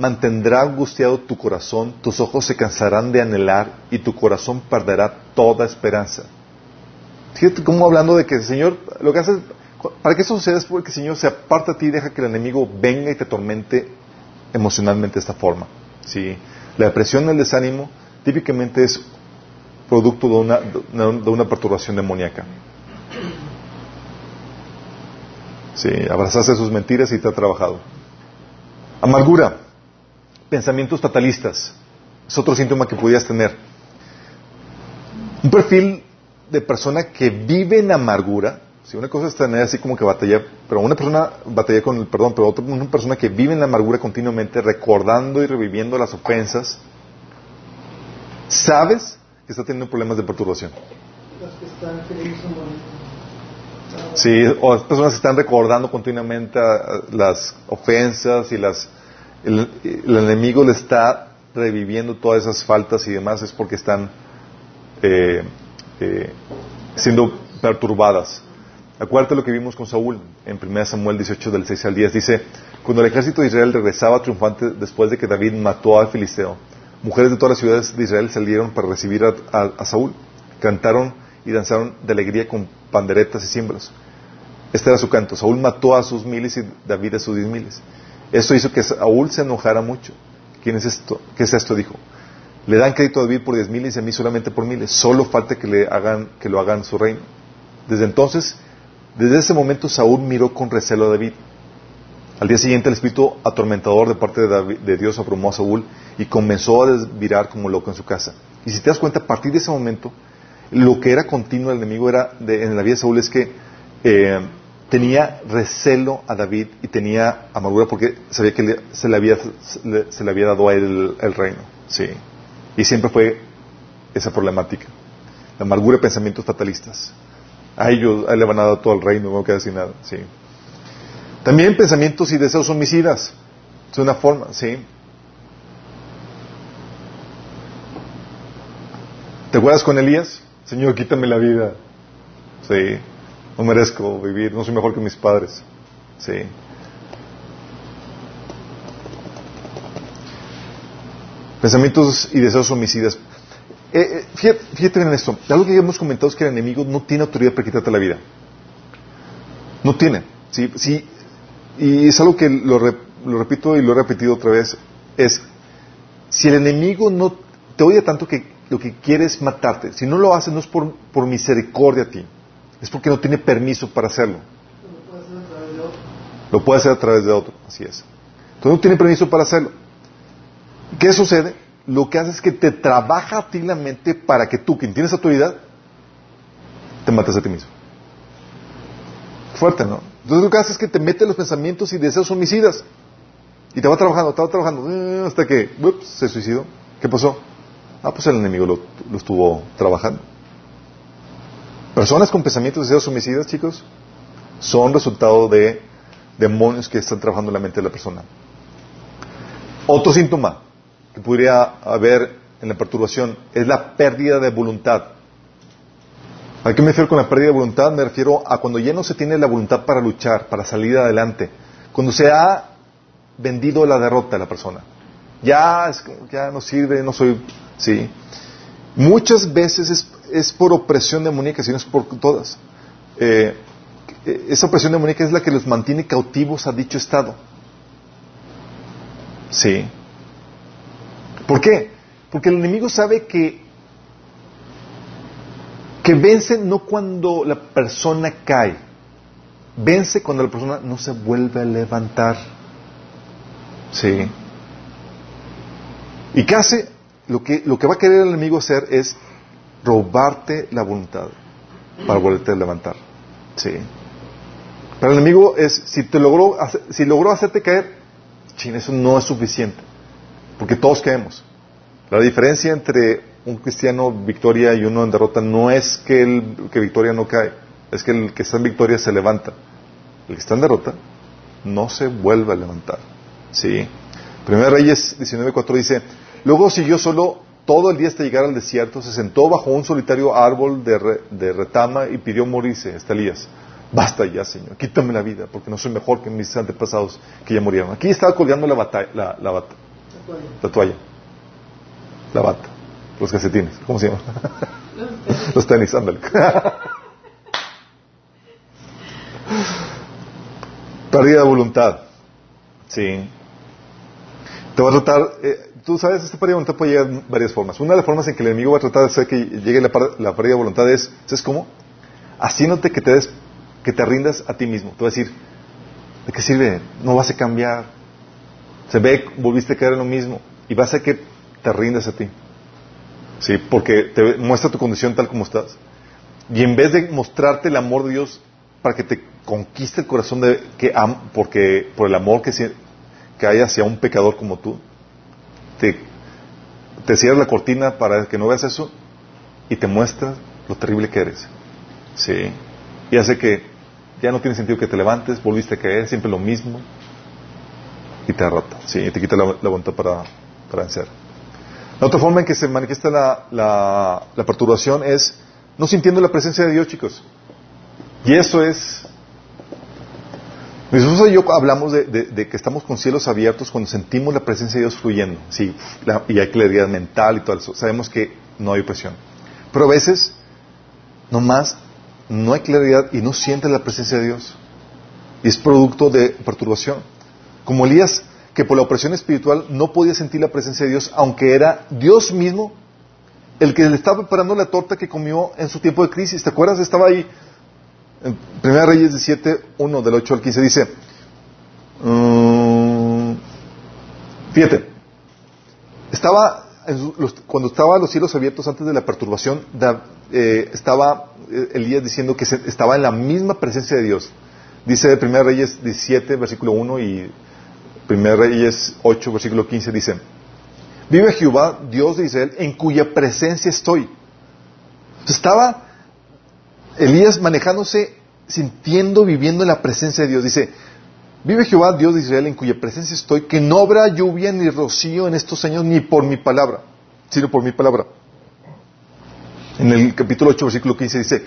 mantendrá angustiado tu corazón, tus ojos se cansarán de anhelar y tu corazón perderá toda esperanza. Fíjate cómo hablando de que el Señor, lo que hace, para que eso suceda es porque el Señor se aparta a ti y deja que el enemigo venga y te atormente emocionalmente de esta forma. ¿sí? La depresión el desánimo típicamente es producto de una, de una perturbación demoníaca. Sí, abrazaste sus mentiras y te ha trabajado. Amargura, pensamientos fatalistas, es otro síntoma que pudieras tener. Un perfil de persona que vive en amargura, si una cosa es tener así como que batalla, pero una persona batalla con el perdón, pero otra una persona que vive en la amargura continuamente, recordando y reviviendo las ofensas, sabes que está teniendo problemas de perturbación. Los que están. Sí, o las personas están recordando continuamente las ofensas y las el, enemigo le está reviviendo todas esas faltas y demás es porque están eh, eh, siendo perturbadas. Acuérdate lo que vimos con Saúl en 1 Samuel 18 del 6 al 10. Dice, cuando el ejército de Israel regresaba triunfante después de que David mató al filisteo, mujeres de todas las ciudades de Israel salieron para recibir a, a- a Saúl. Cantaron y danzaron de alegría con panderetas y símbolos. Este era su canto. Saúl mató a sus miles y David a sus diez miles. Esto hizo que Saúl se enojara mucho. ¿Quién es esto? ¿Qué es esto? Dijo. Le dan crédito a David por diez miles y a mí solamente por miles. Solo falta que le hagan, que lo hagan su reino. Desde entonces, desde ese momento Saúl miró con recelo a David. Al día siguiente el espíritu atormentador de parte de, David- de Dios abrumó a Saúl y comenzó a desvirar como loco en su casa. Y si te das cuenta, a partir de ese momento, lo que era continuo el enemigo era de- en la vida de Saúl es que eh, tenía recelo a David y tenía amargura porque sabía que le- se, le había, se, le, había dado a él el, el reino. Sí. Y siempre fue esa problemática. La amargura de pensamientos fatalistas. A ellos, a le van a dar todo el reino, no queda sin nada. Sí. También pensamientos y deseos homicidas. Es una forma, ¿sí? ¿Te acuerdas con Elías? Señor, quítame la vida. Sí. No merezco vivir, no soy mejor que mis padres. Sí. Pensamientos y deseos homicidas. Eh, eh, fíjate, fíjate en esto. Algo que ya hemos comentado es que el enemigo no tiene autoridad para quitarte la vida. No tiene. Sí, sí. Y es algo que lo, re- lo repito y lo he repetido otra vez. Es, si el enemigo no te odia tanto que lo que quiere es matarte, si no lo hace no es por, por misericordia a ti, es porque no tiene permiso para hacerlo. Lo puede hacer a través de otro. Así es. Entonces no tiene permiso para hacerlo. ¿Qué sucede? Lo que hace es que te trabaja a ti la mente para que tú, quien tienes autoridad, te mates a ti mismo. Fuerte, ¿no? Entonces lo que hace es que te mete los pensamientos y deseos homicidas. Y te va trabajando, te va trabajando, eh, hasta que, se suicidó. ¿Qué pasó? Ah, pues el enemigo lo estuvo trabajando. Personas con pensamientos deseos homicidas, chicos, son resultado de demonios que están trabajando en la mente de la persona. Otro síntoma que podría haber en la perturbación es la pérdida de voluntad. ¿A qué me refiero con la pérdida de voluntad? Me refiero a cuando ya no se tiene la voluntad para luchar, para salir adelante. Cuando se ha vendido la derrota de la persona. Ya, es ya no sirve, no soy... Sí. Muchas veces es, es por opresión demoníaca, si no es por todas. eh, esa opresión demoníaca es la que los mantiene cautivos a dicho estado. Sí. ¿Por qué? Porque el enemigo sabe que que vence no cuando la persona cae, vence cuando la persona no se vuelve a levantar. Sí. ¿Y qué hace? Lo que, lo que va a querer el enemigo hacer es robarte la voluntad para volverte a levantar. Sí. Pero el enemigo es, si te logró, si logró hacerte caer, chin, eso no es suficiente. Porque todos caemos. La diferencia entre un cristiano victoria y uno en derrota no es que el que victoria no cae, es que el que está en victoria se levanta. El que está en derrota no se vuelve a levantar. ¿Sí? Primera Reyes 19.4 dice, luego siguió solo todo el día hasta llegar al desierto, se sentó bajo un solitario árbol de, retama y pidió morirse, hasta Elías. Basta ya, Señor, quítame la vida, porque no soy mejor que mis antepasados que ya murieron. Aquí estaba colgando la, bata, la, la, bata, la toalla, la bata, los calcetines, ¿cómo se llama? los tenis, ándale. Pérdida de voluntad. Sí. Te va a tratar, eh, tú sabes, esta pérdida de voluntad puede llegar de varias formas. Una de las formas en que el enemigo va a tratar de hacer que llegue la, la pérdida de voluntad es, ¿sabes cómo? Haciéndote que te des, que te rindas a ti mismo. Te va a decir, ¿de qué sirve? No vas a cambiar. Se ve, volviste a caer en lo mismo. Y va a hacer que te rindas a ti. Sí, porque te muestra tu condición tal como estás. Y en vez de mostrarte el amor de Dios para que te conquiste el corazón de que porque por el amor que, que hay hacia un pecador como tú, te, cierras la cortina para que no veas eso y te muestra lo terrible que eres. Sí. Y hace que ya no tiene sentido que te levantes, volviste a caer, siempre lo mismo. Y te derrota. Sí, y te quita la, voluntad para, para, vencer. La otra forma en que se manifiesta la, la, la perturbación es no sintiendo la presencia de Dios, chicos. Y eso es nosotros y yo hablamos de, que estamos con cielos abiertos cuando sentimos la presencia de Dios fluyendo. Sí, y hay claridad mental y todo eso. Sabemos que no hay opresión. Pero a veces, nomás, no hay claridad y no sientes la presencia de Dios. Y es producto de perturbación. Como Elías, que por la opresión espiritual no podía sentir la presencia de Dios, aunque era Dios mismo el que le estaba preparando la torta que comió en su tiempo de crisis. ¿Te acuerdas? Estaba ahí en Primera Reyes 17, 1 del 8 al 15 dice, um, fíjate, estaba, cuando estaba los cielos abiertos antes de la perturbación, eh, estaba eh, Elías diciendo que estaba en la misma presencia de Dios. Dice Primera Reyes 17, versículo 1 y Primera Reyes 8, versículo 15, dice, vive Jehová, Dios de Israel, en cuya presencia estoy. Estaba Elías manejándose, sintiendo, viviendo en la presencia de Dios. Dice, vive Jehová, Dios de Israel, en cuya presencia estoy, que no habrá lluvia ni rocío en estos años, ni por mi palabra, sino por mi palabra. En el capítulo 8, versículo 15 dice,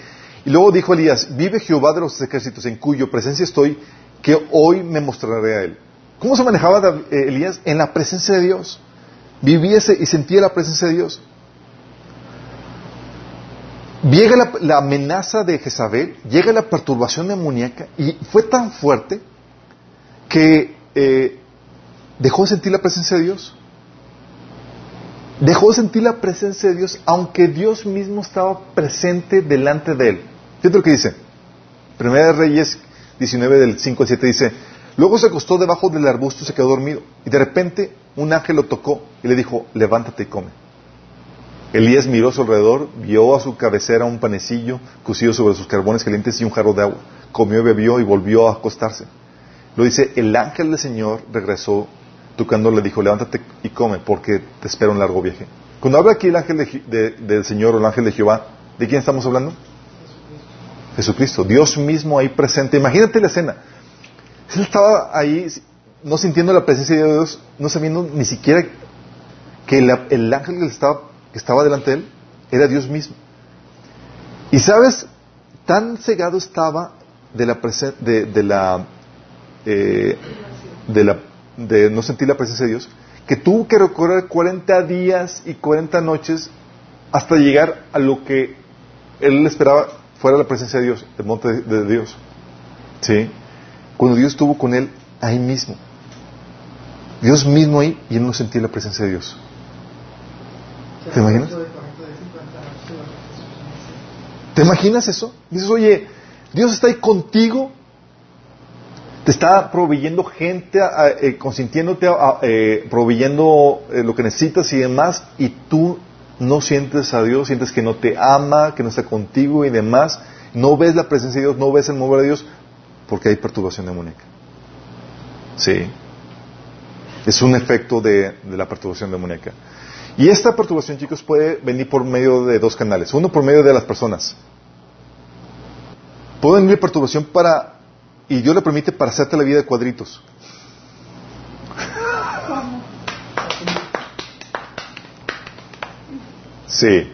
y luego dijo Elías, vive Jehová de los ejércitos, en cuya presencia estoy, que hoy me mostraré a él. ¿Cómo se manejaba eh, Elías? En la presencia de Dios. Viviese y sentía la presencia de Dios. Llega la, amenaza de Jezabel, llega la perturbación demoníaca y fue tan fuerte que eh, dejó de sentir la presencia de Dios. Dejó de sentir la presencia de Dios, aunque Dios mismo estaba presente delante de él. Fíjate lo que dice. Primera de Reyes 19 del 5 al 7 dice, luego se acostó debajo del arbusto y se quedó dormido. Y de repente un ángel lo tocó y le dijo, levántate y come. Elías miró a su alrededor, vio a su cabecera un panecillo cocido sobre sus carbones calientes y un jarro de agua. Comió y bebió y volvió a acostarse. Lo dice, el ángel del Señor regresó tocando, le dijo, levántate y come porque te espera un largo viaje. Cuando habla aquí el ángel del Señor o el ángel de Jehová, ¿de quién estamos hablando? Jesucristo. Dios mismo ahí presente. Imagínate la escena. Él estaba ahí no sintiendo la presencia de Dios, no sabiendo ni siquiera que el, el ángel le estaba que estaba delante de él era Dios mismo. Y sabes, tan cegado estaba de la de, de la eh, de la de no sentir la presencia de Dios que tuvo que recorrer 40 días y 40 noches hasta llegar a lo que él esperaba fuera la presencia de Dios, del monte de, de Dios. ¿Sí? Cuando Dios estuvo con él ahí mismo. Dios mismo ahí y él no sentía la presencia de Dios. ¿Te imaginas? ¿Te imaginas eso? Dices, oye, Dios está ahí contigo, te está proveyendo gente, eh, consintiéndote, eh, proveyendo eh, lo que necesitas y demás, y tú no sientes a Dios, sientes que no te ama, que no está contigo y demás, no ves la presencia de Dios, no ves el mover de Dios, porque hay perturbación demoníaca. Sí. Es un efecto de, de la perturbación demoníaca. Y esta perturbación, chicos, puede venir por medio de dos canales. Uno, por medio de las personas. Puede venir perturbación para, y Dios le permite para hacerte la vida de cuadritos. Sí.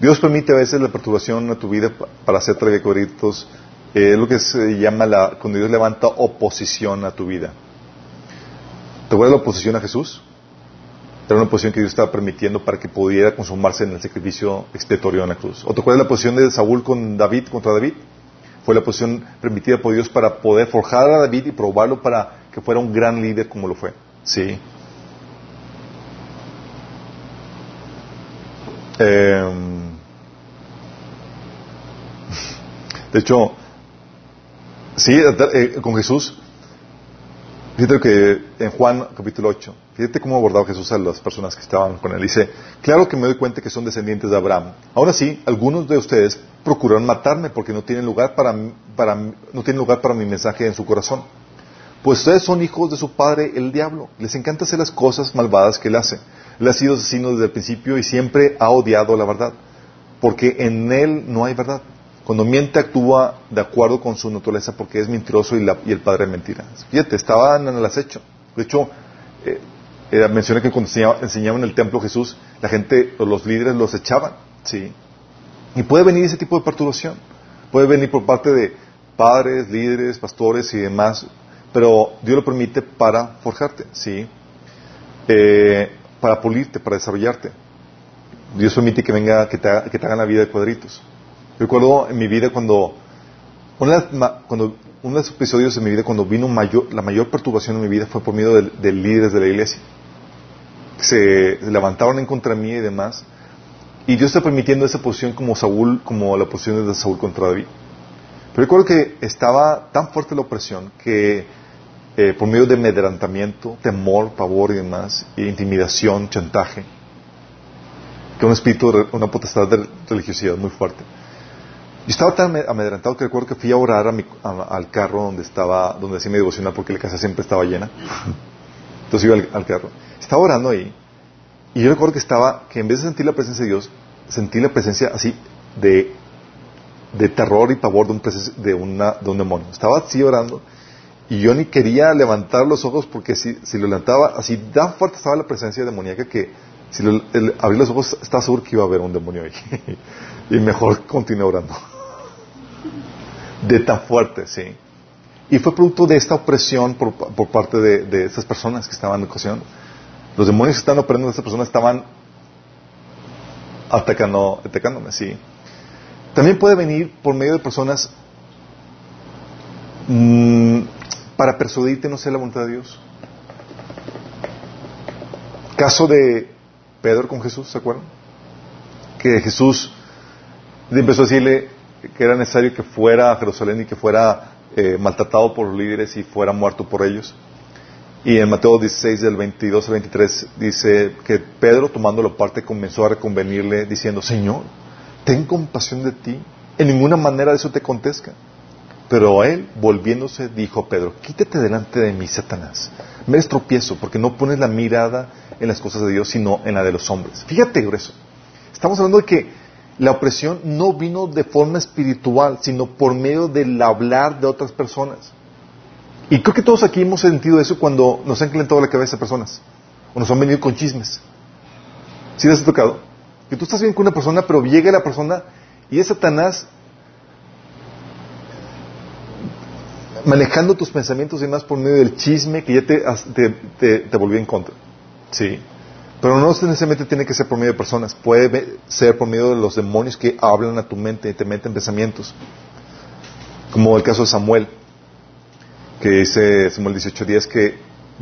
Dios permite a veces la perturbación a tu vida para hacerte la vida de cuadritos. Eh, es lo que se llama la, cuando Dios levanta oposición a tu vida. ¿Te acuerdas la oposición a Jesús? Era una posición que Dios estaba permitiendo para que pudiera consumarse en el sacrificio expiatorio en la cruz. ¿O te acuerdas la posición de Saúl con David contra David? Fue la posición permitida por Dios para poder forjar a David y probarlo para que fuera un gran líder como lo fue. Sí. Em, de hecho, sí, eh, con Jesús Fíjate que en Juan capítulo 8, fíjate cómo abordaba Jesús a las personas que estaban con él. Dice, claro que me doy cuenta que son descendientes de Abraham. Ahora sí, algunos de ustedes procuraron matarme porque no tienen lugar para, no tienen lugar para mi mensaje en su corazón. Pues ustedes son hijos de su padre, el diablo. Les encanta hacer las cosas malvadas que él hace. Él ha sido asesino desde el principio y siempre ha odiado la verdad, porque en él no hay verdad. Cuando miente actúa de acuerdo con su naturaleza porque es mentiroso y, el padre de mentiras. Fíjate, estaban en el acecho. De hecho, eh, mencioné que cuando enseñaban en el templo Jesús, la gente, los líderes los echaban. ¿sí? Y puede venir ese tipo de perturbación. Puede venir por parte de padres, líderes, pastores y demás. Pero Dios lo permite para forjarte, ¿sí? Eh, para pulirte, para desarrollarte. Dios permite que venga, que te, que te hagan la vida de cuadritos. Recuerdo en mi vida cuando, cuando uno de los episodios de mi vida cuando vino mayor, la mayor perturbación en mi vida fue por medio de, líderes de la iglesia. Se levantaron en contra mí y demás. Y Dios está permitiendo esa posición como Saúl, como la posición de Saúl contra David. Pero recuerdo que estaba tan fuerte la opresión que eh, por medio de amedrentamiento, temor, pavor y demás, e intimidación, chantaje, que un espíritu, una potestad de religiosidad muy fuerte. Yo estaba tan amedrentado que recuerdo que fui a orar al carro donde estaba, donde hacía mi devocional porque la casa siempre estaba llena. Entonces iba al, carro. Estaba orando ahí y yo recuerdo que estaba, que en vez de sentir la presencia de Dios, sentí la presencia así de, de terror y pavor de un, de, una, de un demonio. Estaba así orando y yo ni quería levantar los ojos porque si, si lo levantaba, así tan fuerte estaba la presencia demoníaca que si lo, abrí los ojos estaba seguro que iba a haber un demonio ahí. y mejor continué orando de tan fuerte, sí. Y fue producto de esta opresión por, parte de, de, estas personas que estaban ocasionando. Los demonios que estaban operando a estas personas estaban atacando, atacándome, sí. También puede venir por medio de personas mmm, para persuadirte no ser la voluntad de Dios. Caso de Pedro con Jesús, ¿se acuerdan? Que Jesús empezó a decirle, que era necesario que fuera a Jerusalén y que fuera eh, maltratado por los líderes y fuera muerto por ellos. Y en Mateo 16, del 22 al 23, dice que Pedro, tomándolo parte, comenzó a reconvenirle, diciendo, Señor, ten compasión de ti, en ninguna manera de eso te contesta. Pero él, volviéndose, dijo a Pedro, quítate delante de mí, Satanás. Me estropiezo porque no pones la mirada en las cosas de Dios, sino en la de los hombres. Fíjate, grueso. Estamos hablando de que la opresión no vino de forma espiritual, sino por medio del hablar de otras personas. Y creo que todos aquí hemos sentido eso cuando nos han calentado la cabeza personas, o nos han venido con chismes. ¿Sí les ha tocado? Que tú estás bien con una persona, pero llega la persona y es Satanás manejando tus pensamientos y más por medio del chisme que ya te, te, te volvió en contra. ¿Sí? Pero no necesariamente tiene que ser por medio de personas, puede ser por medio de los demonios que hablan a tu mente y te meten pensamientos. Como el caso de Samuel, que dice Samuel 18 días que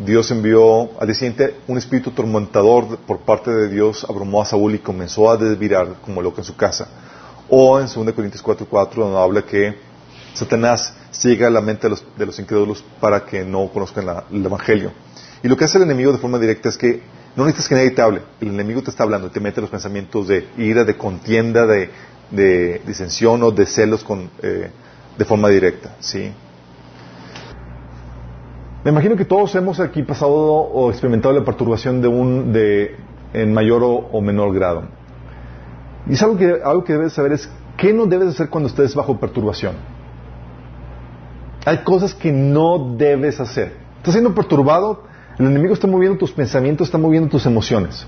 Dios envió al día un espíritu tormentador por parte de Dios, abrumó a Saúl y comenzó a desvirar como loco en su casa. O en 2 Corintios 4:4 donde habla que Satanás ciega la mente de los, incrédulos para que no conozcan el Evangelio. Y lo que hace el enemigo de forma directa es que no necesitas que nadie te hable. El enemigo te está hablando y te mete los pensamientos de ira, de contienda, de, disensión o de celos eh, de forma directa. ¿sí? Me imagino que todos hemos aquí pasado o experimentado la perturbación de un, de, en mayor o, menor grado. Y es algo que, algo que debes saber es qué no debes hacer cuando estés bajo perturbación. Hay cosas que no debes hacer. Estás siendo perturbado, el enemigo está moviendo tus pensamientos, está moviendo tus emociones.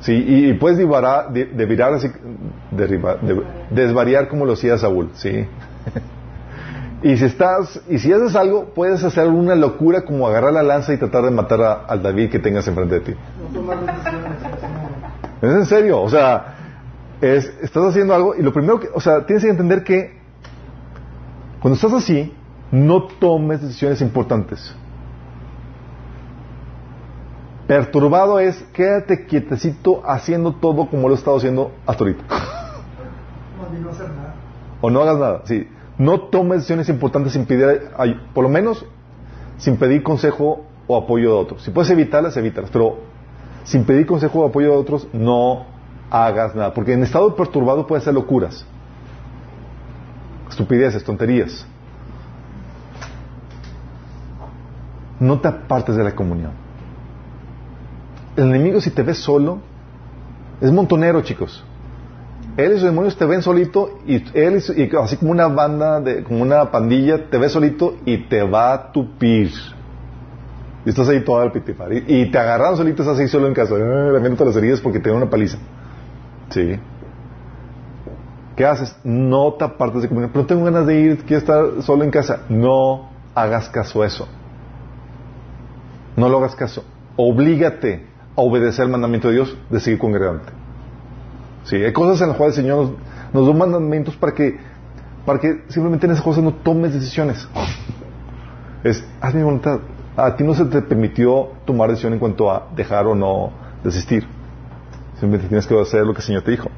Sí, y, puedes divarar, de, así, desvariar como lo hacía Saúl, sí. y si estás, y si haces algo, puedes hacer una locura como agarrar la lanza y tratar de matar al David que tengas enfrente de ti. es en serio, o sea, es, estás haciendo algo y lo primero que, o sea, tienes que entender que cuando estás así, no tomes decisiones importantes. Perturbado es, quédate quietecito haciendo todo como lo he estado haciendo hasta ahorita. O no hagas nada, sí. No tomes decisiones importantes sin pedir, por lo menos, sin pedir consejo o apoyo de otros. Si puedes evitarlas, evítalas, pero sin pedir consejo o apoyo de otros, no hagas nada. Porque en estado perturbado puedes hacer locuras, estupideces, tonterías. No te apartes de la comunión el enemigo si te ve solo, es montonero, chicos. Él y sus demonios te ven solito y él y, así como una banda, de, como una pandilla, te ve solito y te va a tupir. Y estás ahí todo al pitifar. Y, te agarran solito, estás ahí solo en casa. Eh, las heridas porque te dan una paliza. Sí. ¿Qué haces? No te apartes de comunión. Pero tengo ganas de ir, quiero estar solo en casa. No hagas caso a eso. No lo hagas caso. Oblígate a obedecer el mandamiento de Dios de seguir congregante. Sí, hay cosas en las cuales el Señor nos, da mandamientos para que, para que simplemente en esas cosas no tomes decisiones. Es, haz mi voluntad. A ti no se te permitió tomar decisión en cuanto a dejar o no desistir. Simplemente tienes que hacer lo que el Señor te dijo.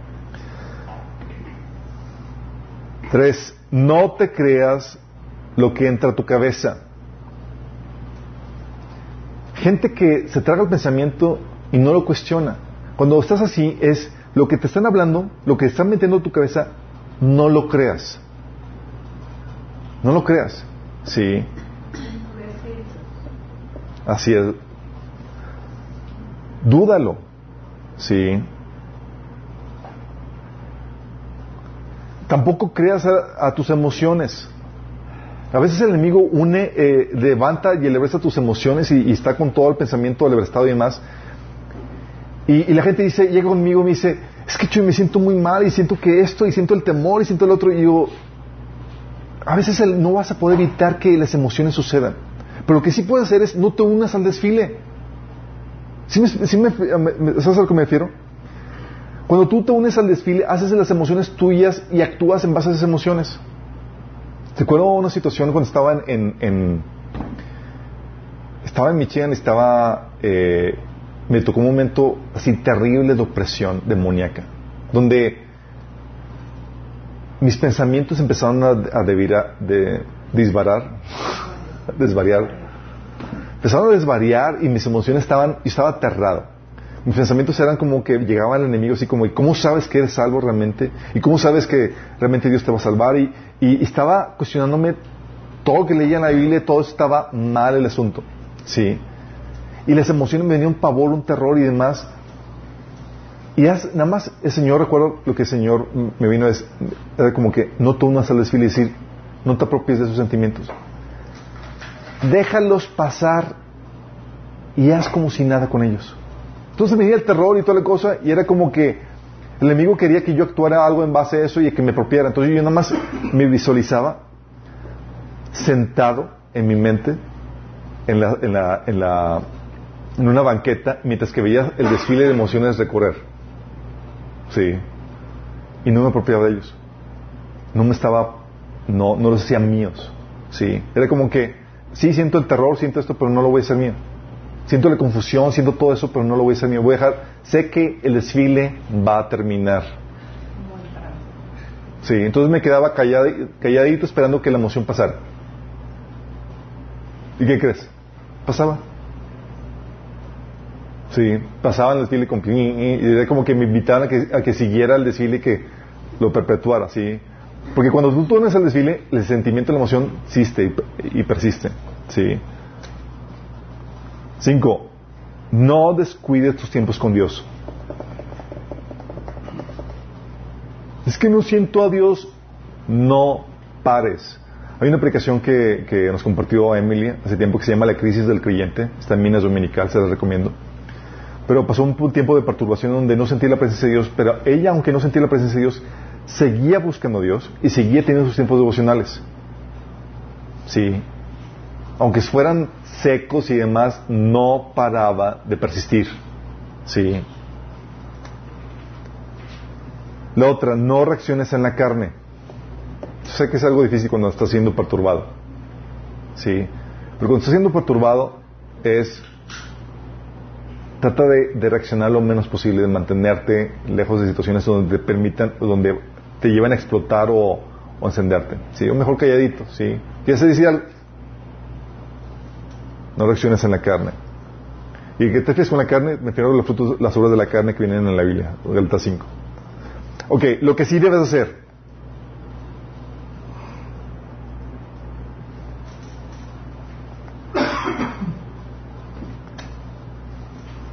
Tres, no te creas lo que entra a tu cabeza. Gente que se traga el pensamiento y no lo cuestiona. Cuando estás así es lo que te están hablando, lo que están metiendo en tu cabeza, no lo creas. No lo creas. Sí. Así es. Dúdalo. Sí. Tampoco creas a tus emociones. A veces el enemigo une, eh, levanta y elebresta tus emociones y, está con todo el pensamiento alebrestado y demás. Y, la gente dice, llega conmigo y me dice, es que yo me siento muy mal y siento que esto y siento el temor y siento el otro. Y digo, a veces no vas a poder evitar que las emociones sucedan. Pero lo que sí puedes hacer es no te unas al desfile. ¿Sí me, ¿Sabes a lo que me refiero? Cuando tú te unes al desfile, haces las emociones tuyas y actúas en base a esas emociones. Recuerdo una situación cuando estaba en, estaba en Michigan, estaba eh, me tocó un momento así terrible de opresión demoníaca, donde mis pensamientos empezaron a, a desvariar, empezaron a desvariar y mis emociones estaban, y estaba aterrado mis pensamientos eran como que llegaba el enemigo así como, ¿y cómo sabes que eres salvo realmente? ¿Y cómo sabes que realmente Dios te va a salvar? Y, y, estaba cuestionándome todo lo que leía en la Biblia, todo estaba mal el asunto. ¿Sí? Y las emociones me venían un pavor, un terror y demás. Y nada más el Señor, recuerdo lo que el Señor me vino decir, era como que no tomas al desfile y decir, no te apropies de esos sentimientos. Déjalos pasar y haz como si nada con ellos. Entonces me venía el terror y toda la cosa y era como que el enemigo quería que yo actuara algo en base a eso y que me apropiara. Entonces yo nada más me visualizaba sentado en mi mente en la, en la, en la en una banqueta mientras que veía el desfile de emociones recorrer. Sí. Y no me apropiaba de ellos. No me estaba, no, no los hacía míos. Sí. Era como que, sí, siento el terror, siento esto, pero no lo voy a hacer mío. Siento la confusión, siento todo eso, pero no lo voy a hacer mío. Voy a dejar, sé que el desfile va a terminar. Sí, entonces me quedaba calladito esperando que la emoción pasara. ¿Y qué crees? Pasaba. Sí, pasaba el desfile con y era como que me invitaban a que, a que siguiera el desfile y que lo perpetuara, ¿sí? Porque cuando tú pones el desfile, el sentimiento, la emoción existe y, persiste, ¿sí? Cinco, no descuides tus tiempos con Dios. Es que no siento a Dios, no pares. Hay una aplicación que, que nos compartió Emily hace tiempo que se llama La Crisis del Creyente, está en Minas Dominical, se la recomiendo pero pasó un tiempo de perturbación donde no sentía la presencia de Dios, pero ella, aunque no sentía la presencia de Dios, seguía buscando a Dios y seguía teniendo sus tiempos devocionales. Sí. Aunque fueran secos y demás, no paraba de persistir. Sí. La otra, no reacciones en la carne. Sé que es algo difícil cuando estás siendo perturbado. Sí. Pero cuando estás siendo perturbado es trata de, reaccionar lo menos posible, de mantenerte lejos de situaciones donde te permitan, donde te llevan a explotar o, encenderte. ¿sí? O mejor calladito, ¿sí? Ya se decía, no reacciones en la carne. Y que te fijas con la carne, me refiero los frutos, las obras de la carne que vienen en la Biblia, Delta 5. Ok, lo que sí debes hacer,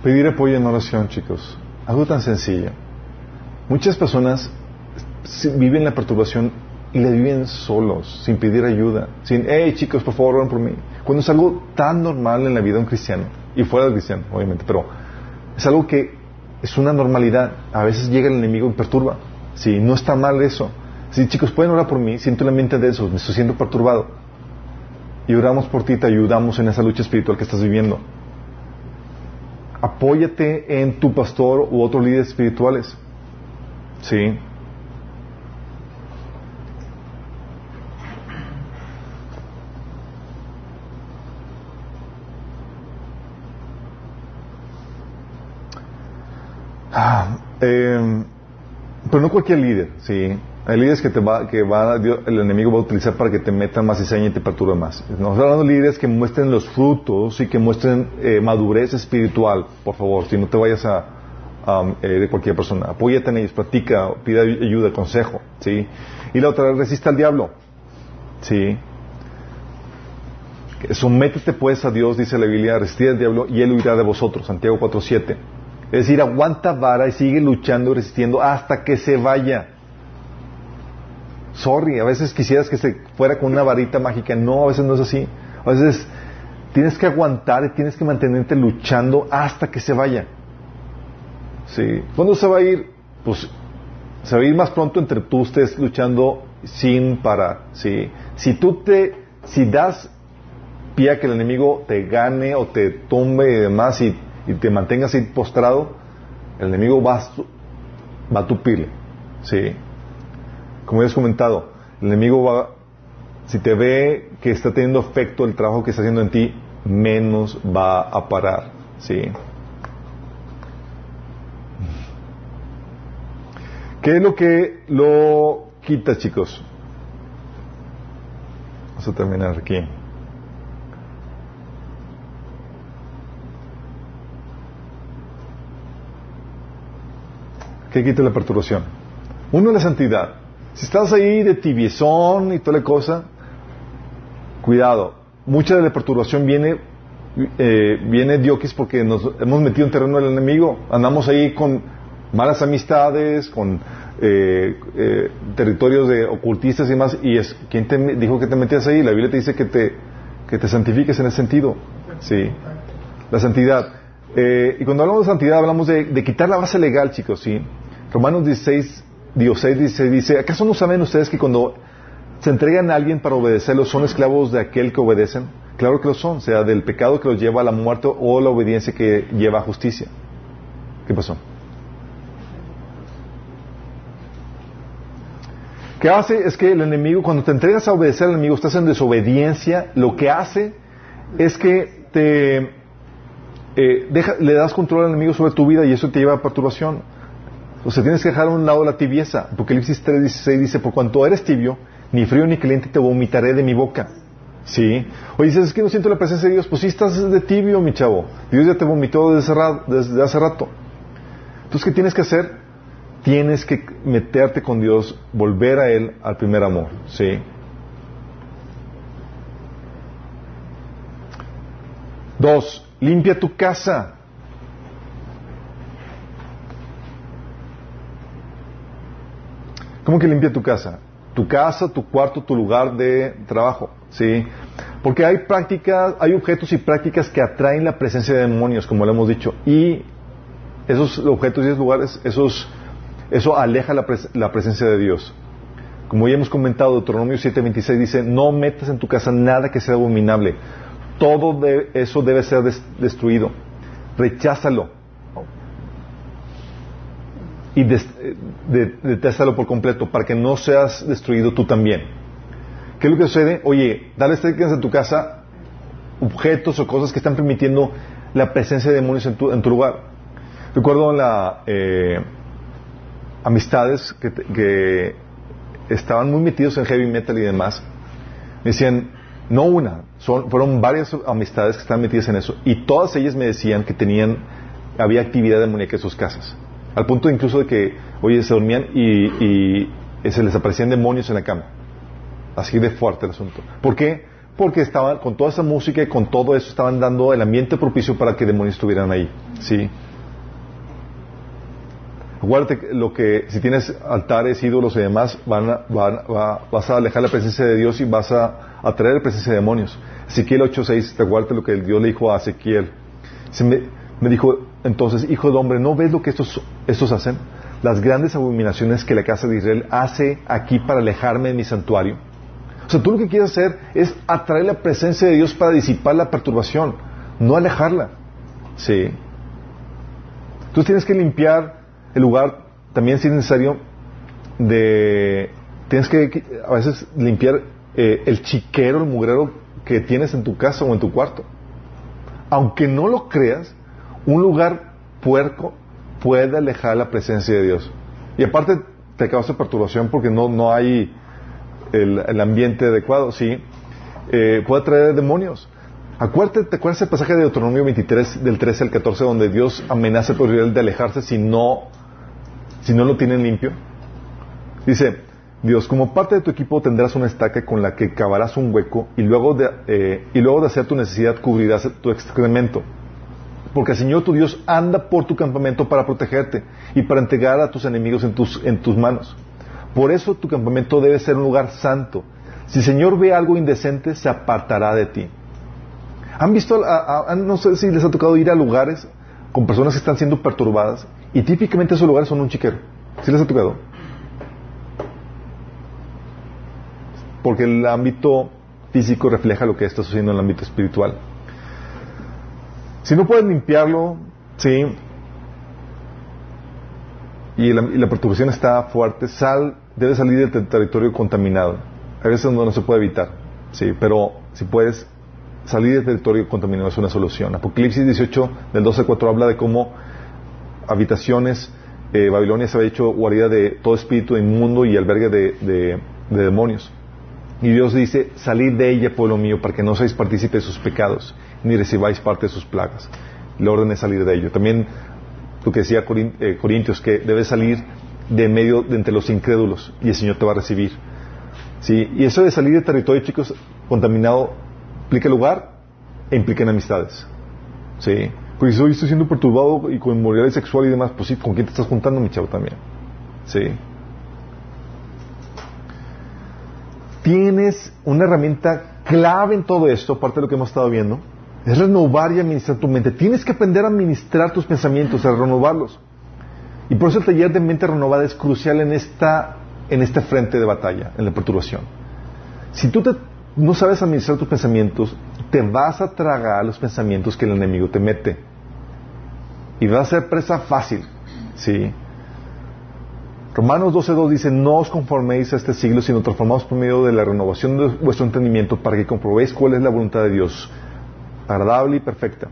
Pedir apoyo en oración, chicos. Algo tan sencillo. Muchas personas viven la perturbación y la viven solos, sin pedir ayuda, sin, hey chicos, por favor, oren por mí. Cuando es algo tan normal en la vida de un cristiano, y fuera del cristiano, obviamente, pero es algo que es una normalidad. A veces llega el enemigo y perturba. Sí, no está mal eso. Sí, chicos, pueden orar por mí, siento la mente de eso, me estoy siendo perturbado. Y oramos por ti, te ayudamos en esa lucha espiritual que estás viviendo apóyate en tu pastor u otros líderes espirituales. ¿Sí? Ah, eh, pero no cualquier líder, ¿sí? Hay líderes que, te va, que va, el enemigo va a utilizar para que te metan más cizaña y te perturbe más. Nos hablando de líderes que muestren los frutos y que muestren eh, madurez espiritual, por favor, si no te vayas a, eh, de cualquier persona. Apóyate en ellos, practica, pida ayuda, consejo, ¿sí? Y la otra, resista al diablo, ¿sí? Sométete pues a Dios, dice la Biblia, resistid al diablo y él huirá de vosotros, Santiago 4.7. Es decir, aguanta vara y sigue luchando resistiendo hasta que se vaya. Sorry, a veces quisieras que se fuera con una varita mágica. No, a veces no es así. A veces tienes que aguantar y tienes que mantenerte luchando hasta que se vaya. ¿Sí? ¿Cuándo se va a ir? Pues se va a ir más pronto entre tú estés luchando sin parar. ¿sí? Si tú te, si das pie a que el enemigo te gane o te tumbe y demás y, te mantengas ahí postrado, el enemigo va va a tupirle. ¿sí? Como ya has comentado, el enemigo va, si te ve que está teniendo efecto el trabajo que está haciendo en ti, menos va a parar, ¿sí? ¿Qué es lo que lo quita, chicos? Vamos a terminar aquí. ¿Qué quita la perturbación? Uno, la santidad. Si estás ahí de tibiezón y toda la cosa, cuidado. Mucha de la perturbación viene, eh, viene Diokis porque nos hemos metido en terreno del enemigo. Andamos ahí con malas amistades, con eh, eh, territorios de ocultistas y más. Y es, ¿quién te dijo que te metías ahí? La Biblia te dice que te, que te santifiques en ese sentido. Sí. La santidad. y cuando hablamos de santidad hablamos de, de quitar la base legal, chicos, ¿sí? Romanos 16, Dios dice, dice, ¿acaso no saben ustedes que cuando se entregan a alguien para obedecerlo, son esclavos de aquel que obedecen. Claro que lo son, sea del pecado que los lleva a la muerte o la obediencia que lleva a justicia. ¿Qué pasó? ¿Qué hace? Es que el enemigo, cuando te entregas a obedecer al enemigo, estás en desobediencia, lo que hace es que te eh, le das control al enemigo sobre tu vida y eso te lleva a perturbación. O sea, tienes que dejar a un lado la tibieza. Apocalipsis 3.16 dice, por cuanto eres tibio, ni frío ni caliente te vomitaré de mi boca. ¿Sí? O dices, es que no siento la presencia de Dios. Pues sí, estás de tibio, mi chavo. Dios ya te vomitó desde, desde hace rato. Entonces, ¿qué tienes que hacer? Tienes que meterte con Dios, volver a Él al primer amor. ¿Sí? Dos, limpia tu casa. ¿Cómo que limpia tu casa? Tu casa, tu cuarto, tu lugar de trabajo, ¿sí? Porque hay prácticas, hay objetos y prácticas que atraen la presencia de demonios, como lo hemos dicho, y esos objetos y esos lugares, eso aleja la, la presencia de Dios. Como ya hemos comentado, Deuteronomio 7:26 dice, no metas en tu casa nada que sea abominable, todo eso debe ser destruido. Recházalo. Y detéstalo por completo para que no seas destruido tú también. ¿Qué es lo que sucede? Oye, dale estrellas en tu casa objetos o cosas que están permitiendo la presencia de demonios en tu, en tu lugar. Recuerdo las eh, amistades que, estaban muy metidos en heavy metal y demás. Me decían, no una, fueron varias amistades que están metidas en eso. Y todas ellas me decían que tenían, había actividad demoníaca en sus casas. Al punto incluso de que, oye, se dormían y, y se les aparecían demonios en la cama. Así de fuerte el asunto. ¿Por qué? Porque estaban, con toda esa música y con todo eso, estaban dando el ambiente propicio para que demonios estuvieran ahí. ¿Sí? Acuérdate lo que, si tienes altares, ídolos y demás, van vas a alejar la presencia de Dios y vas a atraer la presencia de demonios. Ezequiel 8.6, te lo que Dios le dijo a Ezequiel. me, me, dijo, entonces, hijo de hombre, ¿no ves lo que estos, hacen? Las grandes abominaciones que la casa de Israel hace aquí para alejarme de mi santuario. O sea, tú lo que quieres hacer es atraer la presencia de Dios para disipar la perturbación, no alejarla. Sí. Tú tienes que limpiar el lugar también si es necesario de tienes que a veces limpiar eh, el chiquero, el mugrero que tienes en tu casa o en tu cuarto. Aunque no lo creas, un lugar puerco puede alejar la presencia de Dios. Y aparte te causa perturbación porque no, no hay el, ambiente adecuado, ¿sí? Eh, puede traer demonios. Acuérdate, ¿te acuerdas el pasaje de Deuteronomio 23, del 13 al 14, donde Dios amenaza por Israel de alejarse si no si no lo tienen limpio? Dice, Dios, como parte de tu equipo tendrás una estaca con la que cavarás un hueco y luego de, eh, y luego de hacer tu necesidad cubrirás tu excremento. Porque el Señor tu Dios anda por tu campamento para protegerte y para entregar a tus enemigos en tus, en tus manos. Por eso tu campamento debe ser un lugar santo. Si el Señor ve algo indecente, se apartará de ti. ¿Han visto, no sé si les ha tocado ir a lugares con personas que están siendo perturbadas y típicamente esos lugares son un chiquero. ¿Sí les ha tocado? Porque el ámbito físico refleja lo que está sucediendo en el ámbito espiritual. Si no puedes limpiarlo, sí, y la, perturbación está fuerte, sal, debe salir del territorio contaminado. A veces no, no se puede evitar, sí, pero si puedes salir del territorio contaminado es una solución. Apocalipsis 18, del 12 al 4, habla de cómo habitaciones, eh, Babilonia se había hecho guarida de todo espíritu inmundo y albergue de, demonios. Y Dios dice, salid de ella, pueblo mío, para que no seáis partícipe de sus pecados, ni recibáis parte de sus plagas. La orden es salir de ello. También lo que decía eh, Corintios, que debes salir de medio de entre los incrédulos y el Señor te va a recibir. ¿Sí? Y eso de salir de territorio, chicos, contaminado, implica lugar e implica en amistades. ¿Sí? Porque si hoy estoy siendo perturbado y con inmoralidad sexual y demás, pues sí, ¿con quién te estás juntando, mi chavo, también? Sí. Tienes una herramienta clave en todo esto, aparte de lo que hemos estado viendo, es renovar y administrar tu mente. Tienes que aprender a administrar tus pensamientos, a renovarlos. Y por eso el taller de mente renovada es crucial en esta en este frente de batalla, en la perturbación. Si tú no sabes administrar tus pensamientos, te vas a tragar los pensamientos que el enemigo te mete. Y vas a ser presa fácil. ¿Sí? Romanos 12.2 dice, no os conforméis a este siglo, sino transformaos por medio de la renovación de vuestro entendimiento para que comprobéis cuál es la voluntad de Dios, agradable y perfecta.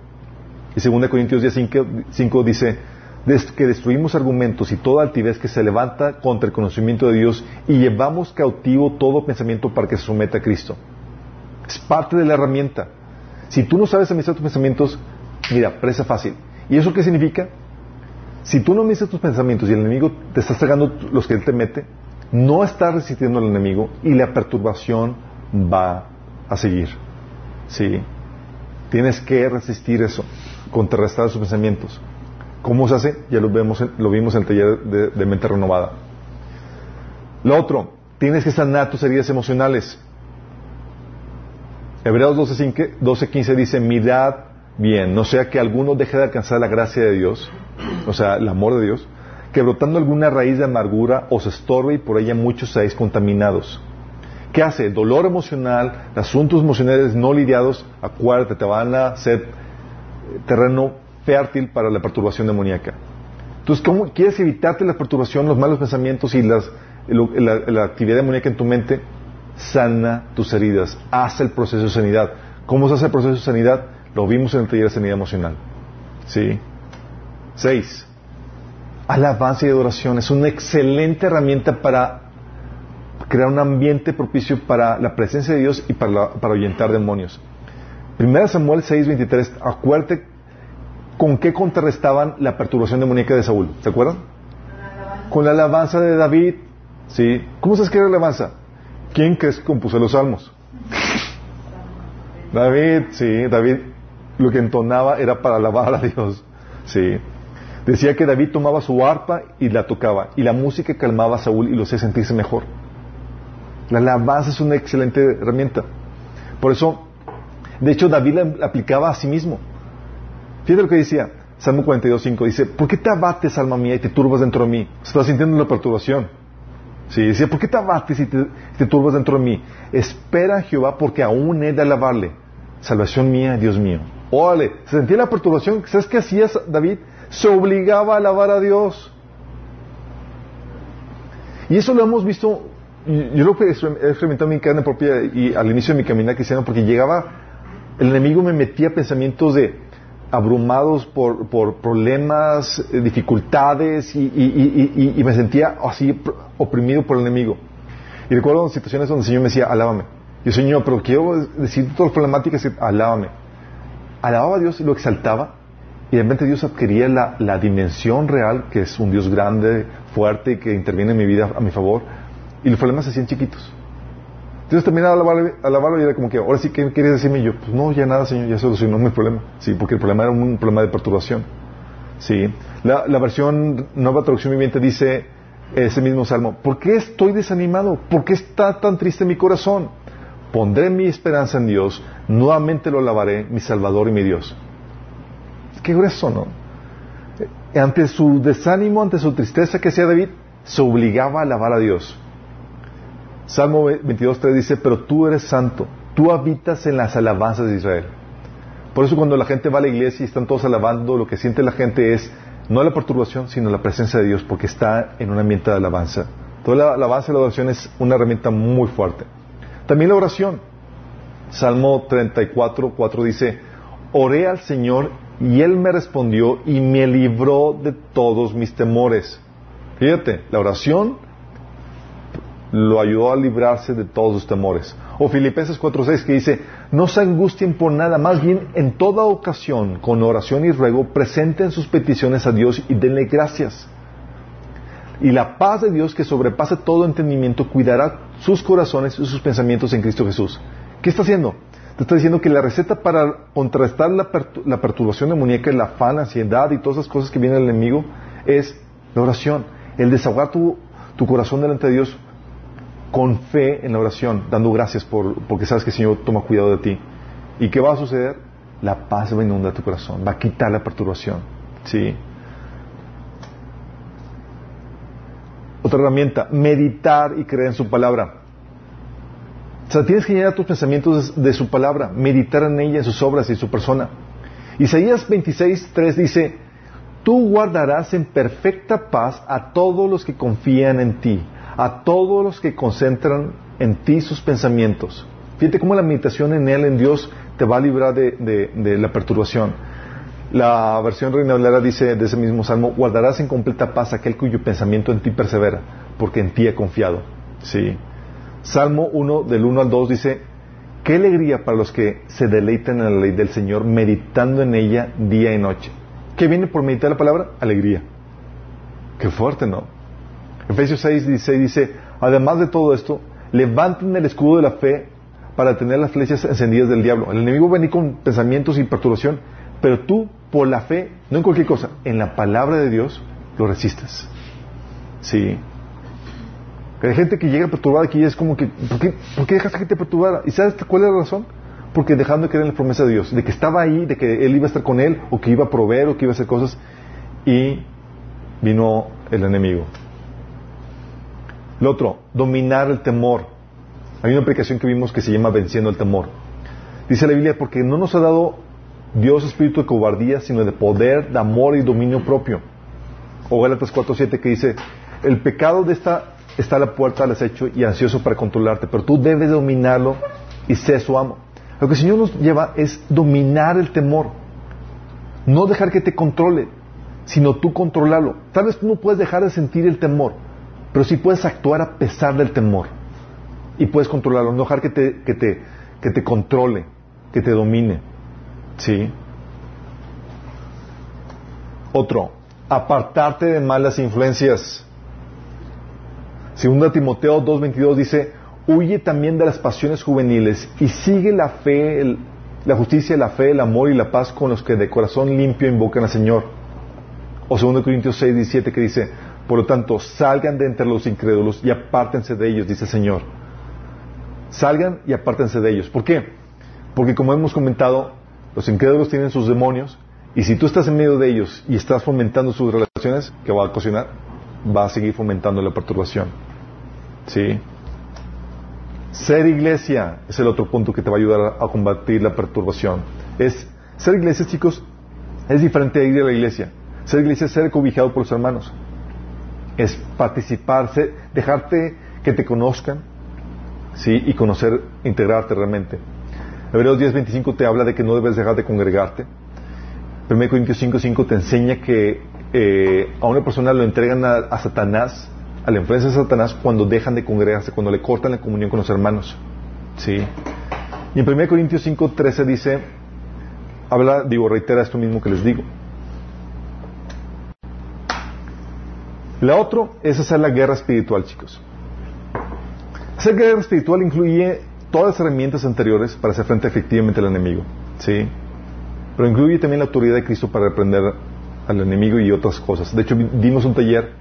Y 2 Corintios 10.5 dice, "Des- que destruimos argumentos y toda altivez que se levanta contra el conocimiento de Dios y llevamos cautivo todo pensamiento para que se someta a Cristo. Es parte de la herramienta. Si tú no sabes administrar tus pensamientos, mira, presa fácil. ¿Y eso qué significa? Si tú no administras tus pensamientos y el enemigo te está tragando los que él te mete, no estás resistiendo al enemigo y la perturbación va a seguir. ¿Sí? Tienes que resistir eso, contrarrestar sus pensamientos. ¿Cómo se hace? Ya lo, vemos lo vimos en el taller de, de mente renovada. Lo otro, tienes que sanar tus heridas emocionales. Hebreos 12:15 12:15 dice, mirad bien, no sea que alguno deje de alcanzar la gracia de Dios, o sea, el amor de Dios, que brotando alguna raíz de amargura os estorbe y por ella muchos seáis contaminados. ¿Qué hace? Dolor emocional, asuntos emocionales no lidiados, acuérdate, te van a ser terreno fértil para la perturbación demoníaca. Entonces, ¿cómo quieres evitarte la perturbación, los malos pensamientos y la, la actividad demoníaca en tu mente? Sana tus heridas, haz el proceso de sanidad. ¿Cómo se hace el proceso de sanidad? Lo vimos en el taller de sanidad emocional. ¿Sí? Seis. Alabanza y adoración es una excelente herramienta para crear un ambiente propicio para la presencia de Dios y para, la- para ahuyentar demonios. Primera Samuel 6:23, acuérdate con qué contrarrestaban la perturbación demoníaca de Saúl. ¿Se acuerdan? Con la alabanza de David. ¿Sí? ¿Cómo se escribe la alabanza? ¿Quién crees que compuso los salmos? David, sí, David lo que entonaba era para alabar a Dios. Sí. Decía que David tomaba su arpa y la tocaba, y la música calmaba a Saúl y lo hacía sentirse mejor. La alabanza es una excelente herramienta. Por eso, de hecho, David la aplicaba a sí mismo. Fíjate lo que decía, Salmo 42.5, dice, ¿por qué te abates, alma mía, y te turbas dentro de mí? Estás sintiendo la perturbación. Sí, decía, ¿por qué te abates y te, te turbas dentro de mí? Espera a Jehová porque aún he de alabarle. Salvación mía, Dios mío. Órale, se sentía la perturbación. ¿Sabes qué hacía David? Se obligaba a alabar a Dios. Y eso lo hemos visto, yo lo he experimentado en mi carne propia y al inicio de mi caminar cristiano, porque llegaba, el enemigo me metía pensamientos de abrumados por, por problemas, eh, dificultades, y, y- y- y- me sentía así pr- oprimido por el enemigo. Y recuerdo situaciones donde el Señor me decía, alábame. Yo, Señor, pero quiero decir todas las problemáticas, alábame. Alababa a Dios y lo exaltaba, y de repente Dios adquiría la, la dimensión real, que es un Dios grande, fuerte, que interviene en mi vida a mi favor, y los problemas se hacían chiquitos. Entonces terminaba alabarlo y era como que, ahora sí, ¿qué quieres decirme? Yo, pues no, ya nada, Señor, ya solucionó mi problema. Sí, porque el problema era un problema de perturbación. Sí. La, la versión Nueva Traducción Viviente dice ese mismo salmo, ¿por qué estoy desanimado? ¿Por qué está tan triste mi corazón? Pondré mi esperanza en Dios, nuevamente lo alabaré, mi Salvador y mi Dios. Qué grueso, ¿no? Eh, Ante su desánimo, ante su tristeza que hacía David, se obligaba a alabar a Dios. Salmo 22.3 dice, pero tú eres santo, tú habitas en las alabanzas de Israel. Por eso cuando la gente va a la iglesia y están todos alabando, lo que siente la gente es no la perturbación, sino la presencia de Dios, porque está en un ambiente de alabanza. Toda la alabanza y la oración es una herramienta muy fuerte. También la oración. Salmo 34.4 dice, oré al Señor y Él me respondió y me libró de todos mis temores. Fíjate, la oración lo ayudó a librarse de todos sus temores. O Filipenses 4:6 que dice, no se angustien por nada, más bien en toda ocasión, con oración y ruego, presenten sus peticiones a Dios y denle gracias. Y la paz de Dios que sobrepasa todo entendimiento cuidará sus corazones y sus pensamientos en Cristo Jesús. ¿Qué está haciendo? Te está diciendo que la receta para contrastar la, la perturbación demoníaca, el afán, la ansiedad y todas esas cosas que vienen del enemigo es la oración. El desahogar tu corazón delante de Dios con fe en la oración, dando gracias por, porque sabes que el Señor toma cuidado de ti. ¿Y qué va a suceder? La paz va a inundar tu corazón, va a quitar la perturbación. ¿Sí? Otra herramienta, meditar y creer en su palabra. O sea, tienes que llenar tus pensamientos de, su palabra, meditar en ella, en sus obras y en su persona. Isaías 26, 3 dice, tú guardarás en perfecta paz a todos los que confían en ti, a todos los que concentran en ti sus pensamientos. Fíjate cómo la meditación en Él, en Dios, te va a librar de, la perturbación. La versión Reina Valera dice de ese mismo salmo, guardarás en completa paz aquel cuyo pensamiento en ti persevera, porque en ti he confiado. Sí. Salmo 1, del 1 al 2 dice, qué alegría para los que se deleitan en la ley del Señor, meditando en ella día y noche. ¿Qué viene por meditar la palabra? Alegría. Qué fuerte, ¿no? Efesios 6, 16 dice, además de todo esto, levanten el escudo de la fe para tener las flechas encendidas del diablo. El enemigo va a venir con pensamientos y perturbación, pero tú, por la fe, no en cualquier cosa, en la palabra de Dios, lo resistes. Sí. Hay gente que llega perturbada y es como que, ¿por qué, ¿por qué dejaste que te perturbara? ¿Y sabes cuál es la razón? Porque dejando de creer en la promesa de Dios, de que estaba ahí, de que Él iba a estar con Él, o que iba a proveer, o que iba a hacer cosas, y vino el enemigo. Lo otro, dominar el temor. Hay una aplicación que vimos que se llama Venciendo el Temor. Dice la Biblia, porque no nos ha dado Dios espíritu de cobardía, sino de poder, de amor y dominio propio. O Gálatas 4.7 que dice, el pecado de esta está a la puerta al acecho y ansioso para controlarte, pero tú debes dominarlo y ser su amo. Lo que el Señor nos lleva es dominar el temor, no dejar que te controle, sino tú controlarlo. Tal vez tú no puedes dejar de sentir el temor, pero sí puedes actuar a pesar del temor y puedes controlarlo, no dejar que te, que te, que te controle, que te domine. ¿Sí? Otro, apartarte de malas influencias. Segunda Timoteo 2.22 dice, huye también de las pasiones juveniles y sigue la fe, la justicia, la fe, el amor y la paz con los que de corazón limpio invocan al Señor. O 2 Corintios 6.17 que dice, por lo tanto, salgan de entre los incrédulos y apártense de ellos, dice el Señor. Salgan y apártense de ellos. ¿Por qué? Porque como hemos comentado, los incrédulos tienen sus demonios y si tú estás en medio de ellos y estás fomentando sus relaciones, ¿qué va a ocasionar? Va a seguir fomentando la perturbación. ¿Sí? Ser iglesia es el otro punto que te va a ayudar a combatir la perturbación. Es ser iglesia, chicos, es diferente de ir a la iglesia. Ser iglesia es ser cobijado por los hermanos. Es participarse, dejarte que te conozcan, ¿sí? Y conocer, integrarte realmente. Hebreos 10.25 te habla de que no debes dejar de congregarte. 1 Corintios 5.5 te enseña que eh, a una persona lo entregan a Satanás a la influencia de Satanás cuando dejan de congregarse, cuando le cortan la comunión con los hermanos. ¿Sí? Y en 1 Corintios 5.13 dice, habla, digo, reitera esto mismo que les digo. La otra es hacer la guerra espiritual, chicos. Hacer guerra espiritual incluye todas las herramientas anteriores para hacer frente efectivamente al enemigo. ¿Sí? Pero incluye también la autoridad de Cristo para reprender al enemigo y otras cosas. De hecho, dimos un taller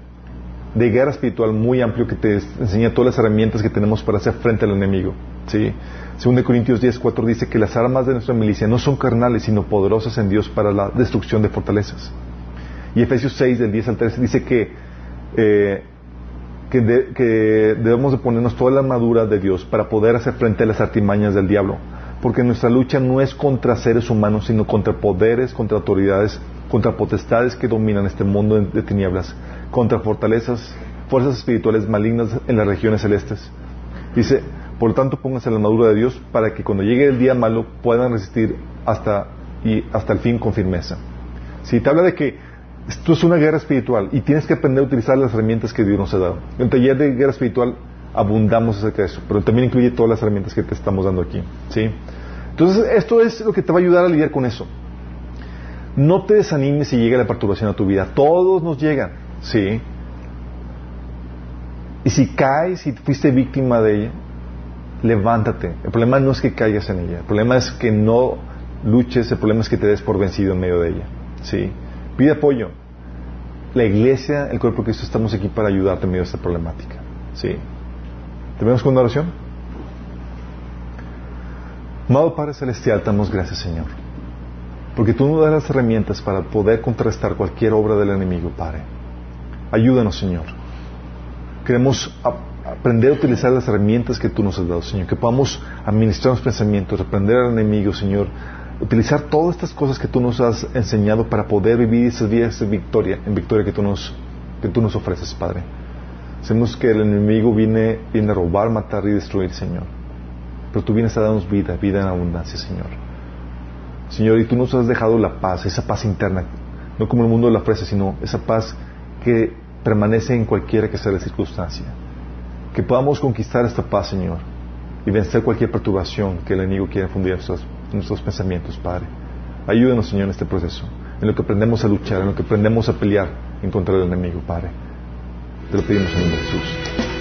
de guerra espiritual muy amplio que te enseña todas las herramientas que tenemos para hacer frente al enemigo. ¿sí? Según de Corintios 10, 4 dice que las armas de nuestra milicia no son carnales, sino poderosas en Dios para la destrucción de fortalezas. Y Efesios 6, del 10 al 13, dice que, eh, que, debemos de ponernos toda la armadura de Dios para poder hacer frente a las artimañas del diablo. Porque nuestra lucha no es contra seres humanos, sino contra poderes, contra autoridades, contra potestades que dominan este mundo de tinieblas contra fortalezas, fuerzas espirituales malignas en las regiones celestes. Dice, por lo tanto, pónganse la armadura de Dios para que cuando llegue el día malo puedan resistir hasta, y hasta el fin con firmeza. Si te habla de que esto es una guerra espiritual y tienes que aprender a utilizar las herramientas que Dios nos ha dado. En el taller de guerra espiritual abundamos acerca de eso, pero también incluye todas las herramientas que te estamos dando aquí. ¿sí? Entonces, esto es lo que te va a ayudar a lidiar con eso. No te desanimes si llega la perturbación a tu vida. Todos nos llegan. Sí. Y si caes y fuiste víctima de ella, levántate. El problema no es que caigas en ella. El problema es que no luches. El problema es que te des por vencido en medio de ella. Sí. Pide apoyo. La iglesia, el cuerpo de Cristo, estamos aquí para ayudarte en medio de esta problemática. Sí. ¿Terminamos con una oración? Amado Padre Celestial, damos gracias, Señor. Porque tú nos das las herramientas para poder contrastar cualquier obra del enemigo, Padre. Ayúdanos, Señor. Queremos aprender a utilizar las herramientas que tú nos has dado, Señor, que podamos administrar los pensamientos, reprender al enemigo, Señor, utilizar todas estas cosas que tú nos has enseñado para poder vivir esas días de victoria, en victoria que tú nos, que tú nos ofreces, Padre. Sabemos que el enemigo viene, viene a robar, matar y destruir, Señor. Pero tú vienes a darnos vida, vida en abundancia, Señor. Señor, y tú nos has dejado la paz, esa paz interna, no como el mundo la ofrece, sino esa paz que permanece en cualquiera que sea la circunstancia. Que podamos conquistar esta paz, Señor, y vencer cualquier perturbación que el enemigo quiera fundir en nuestros, en nuestros pensamientos, Padre. Ayúdanos, Señor, en este proceso, en lo que aprendemos a luchar, en lo que aprendemos a pelear en contra del enemigo, Padre. Te lo pedimos en el nombre de Jesús.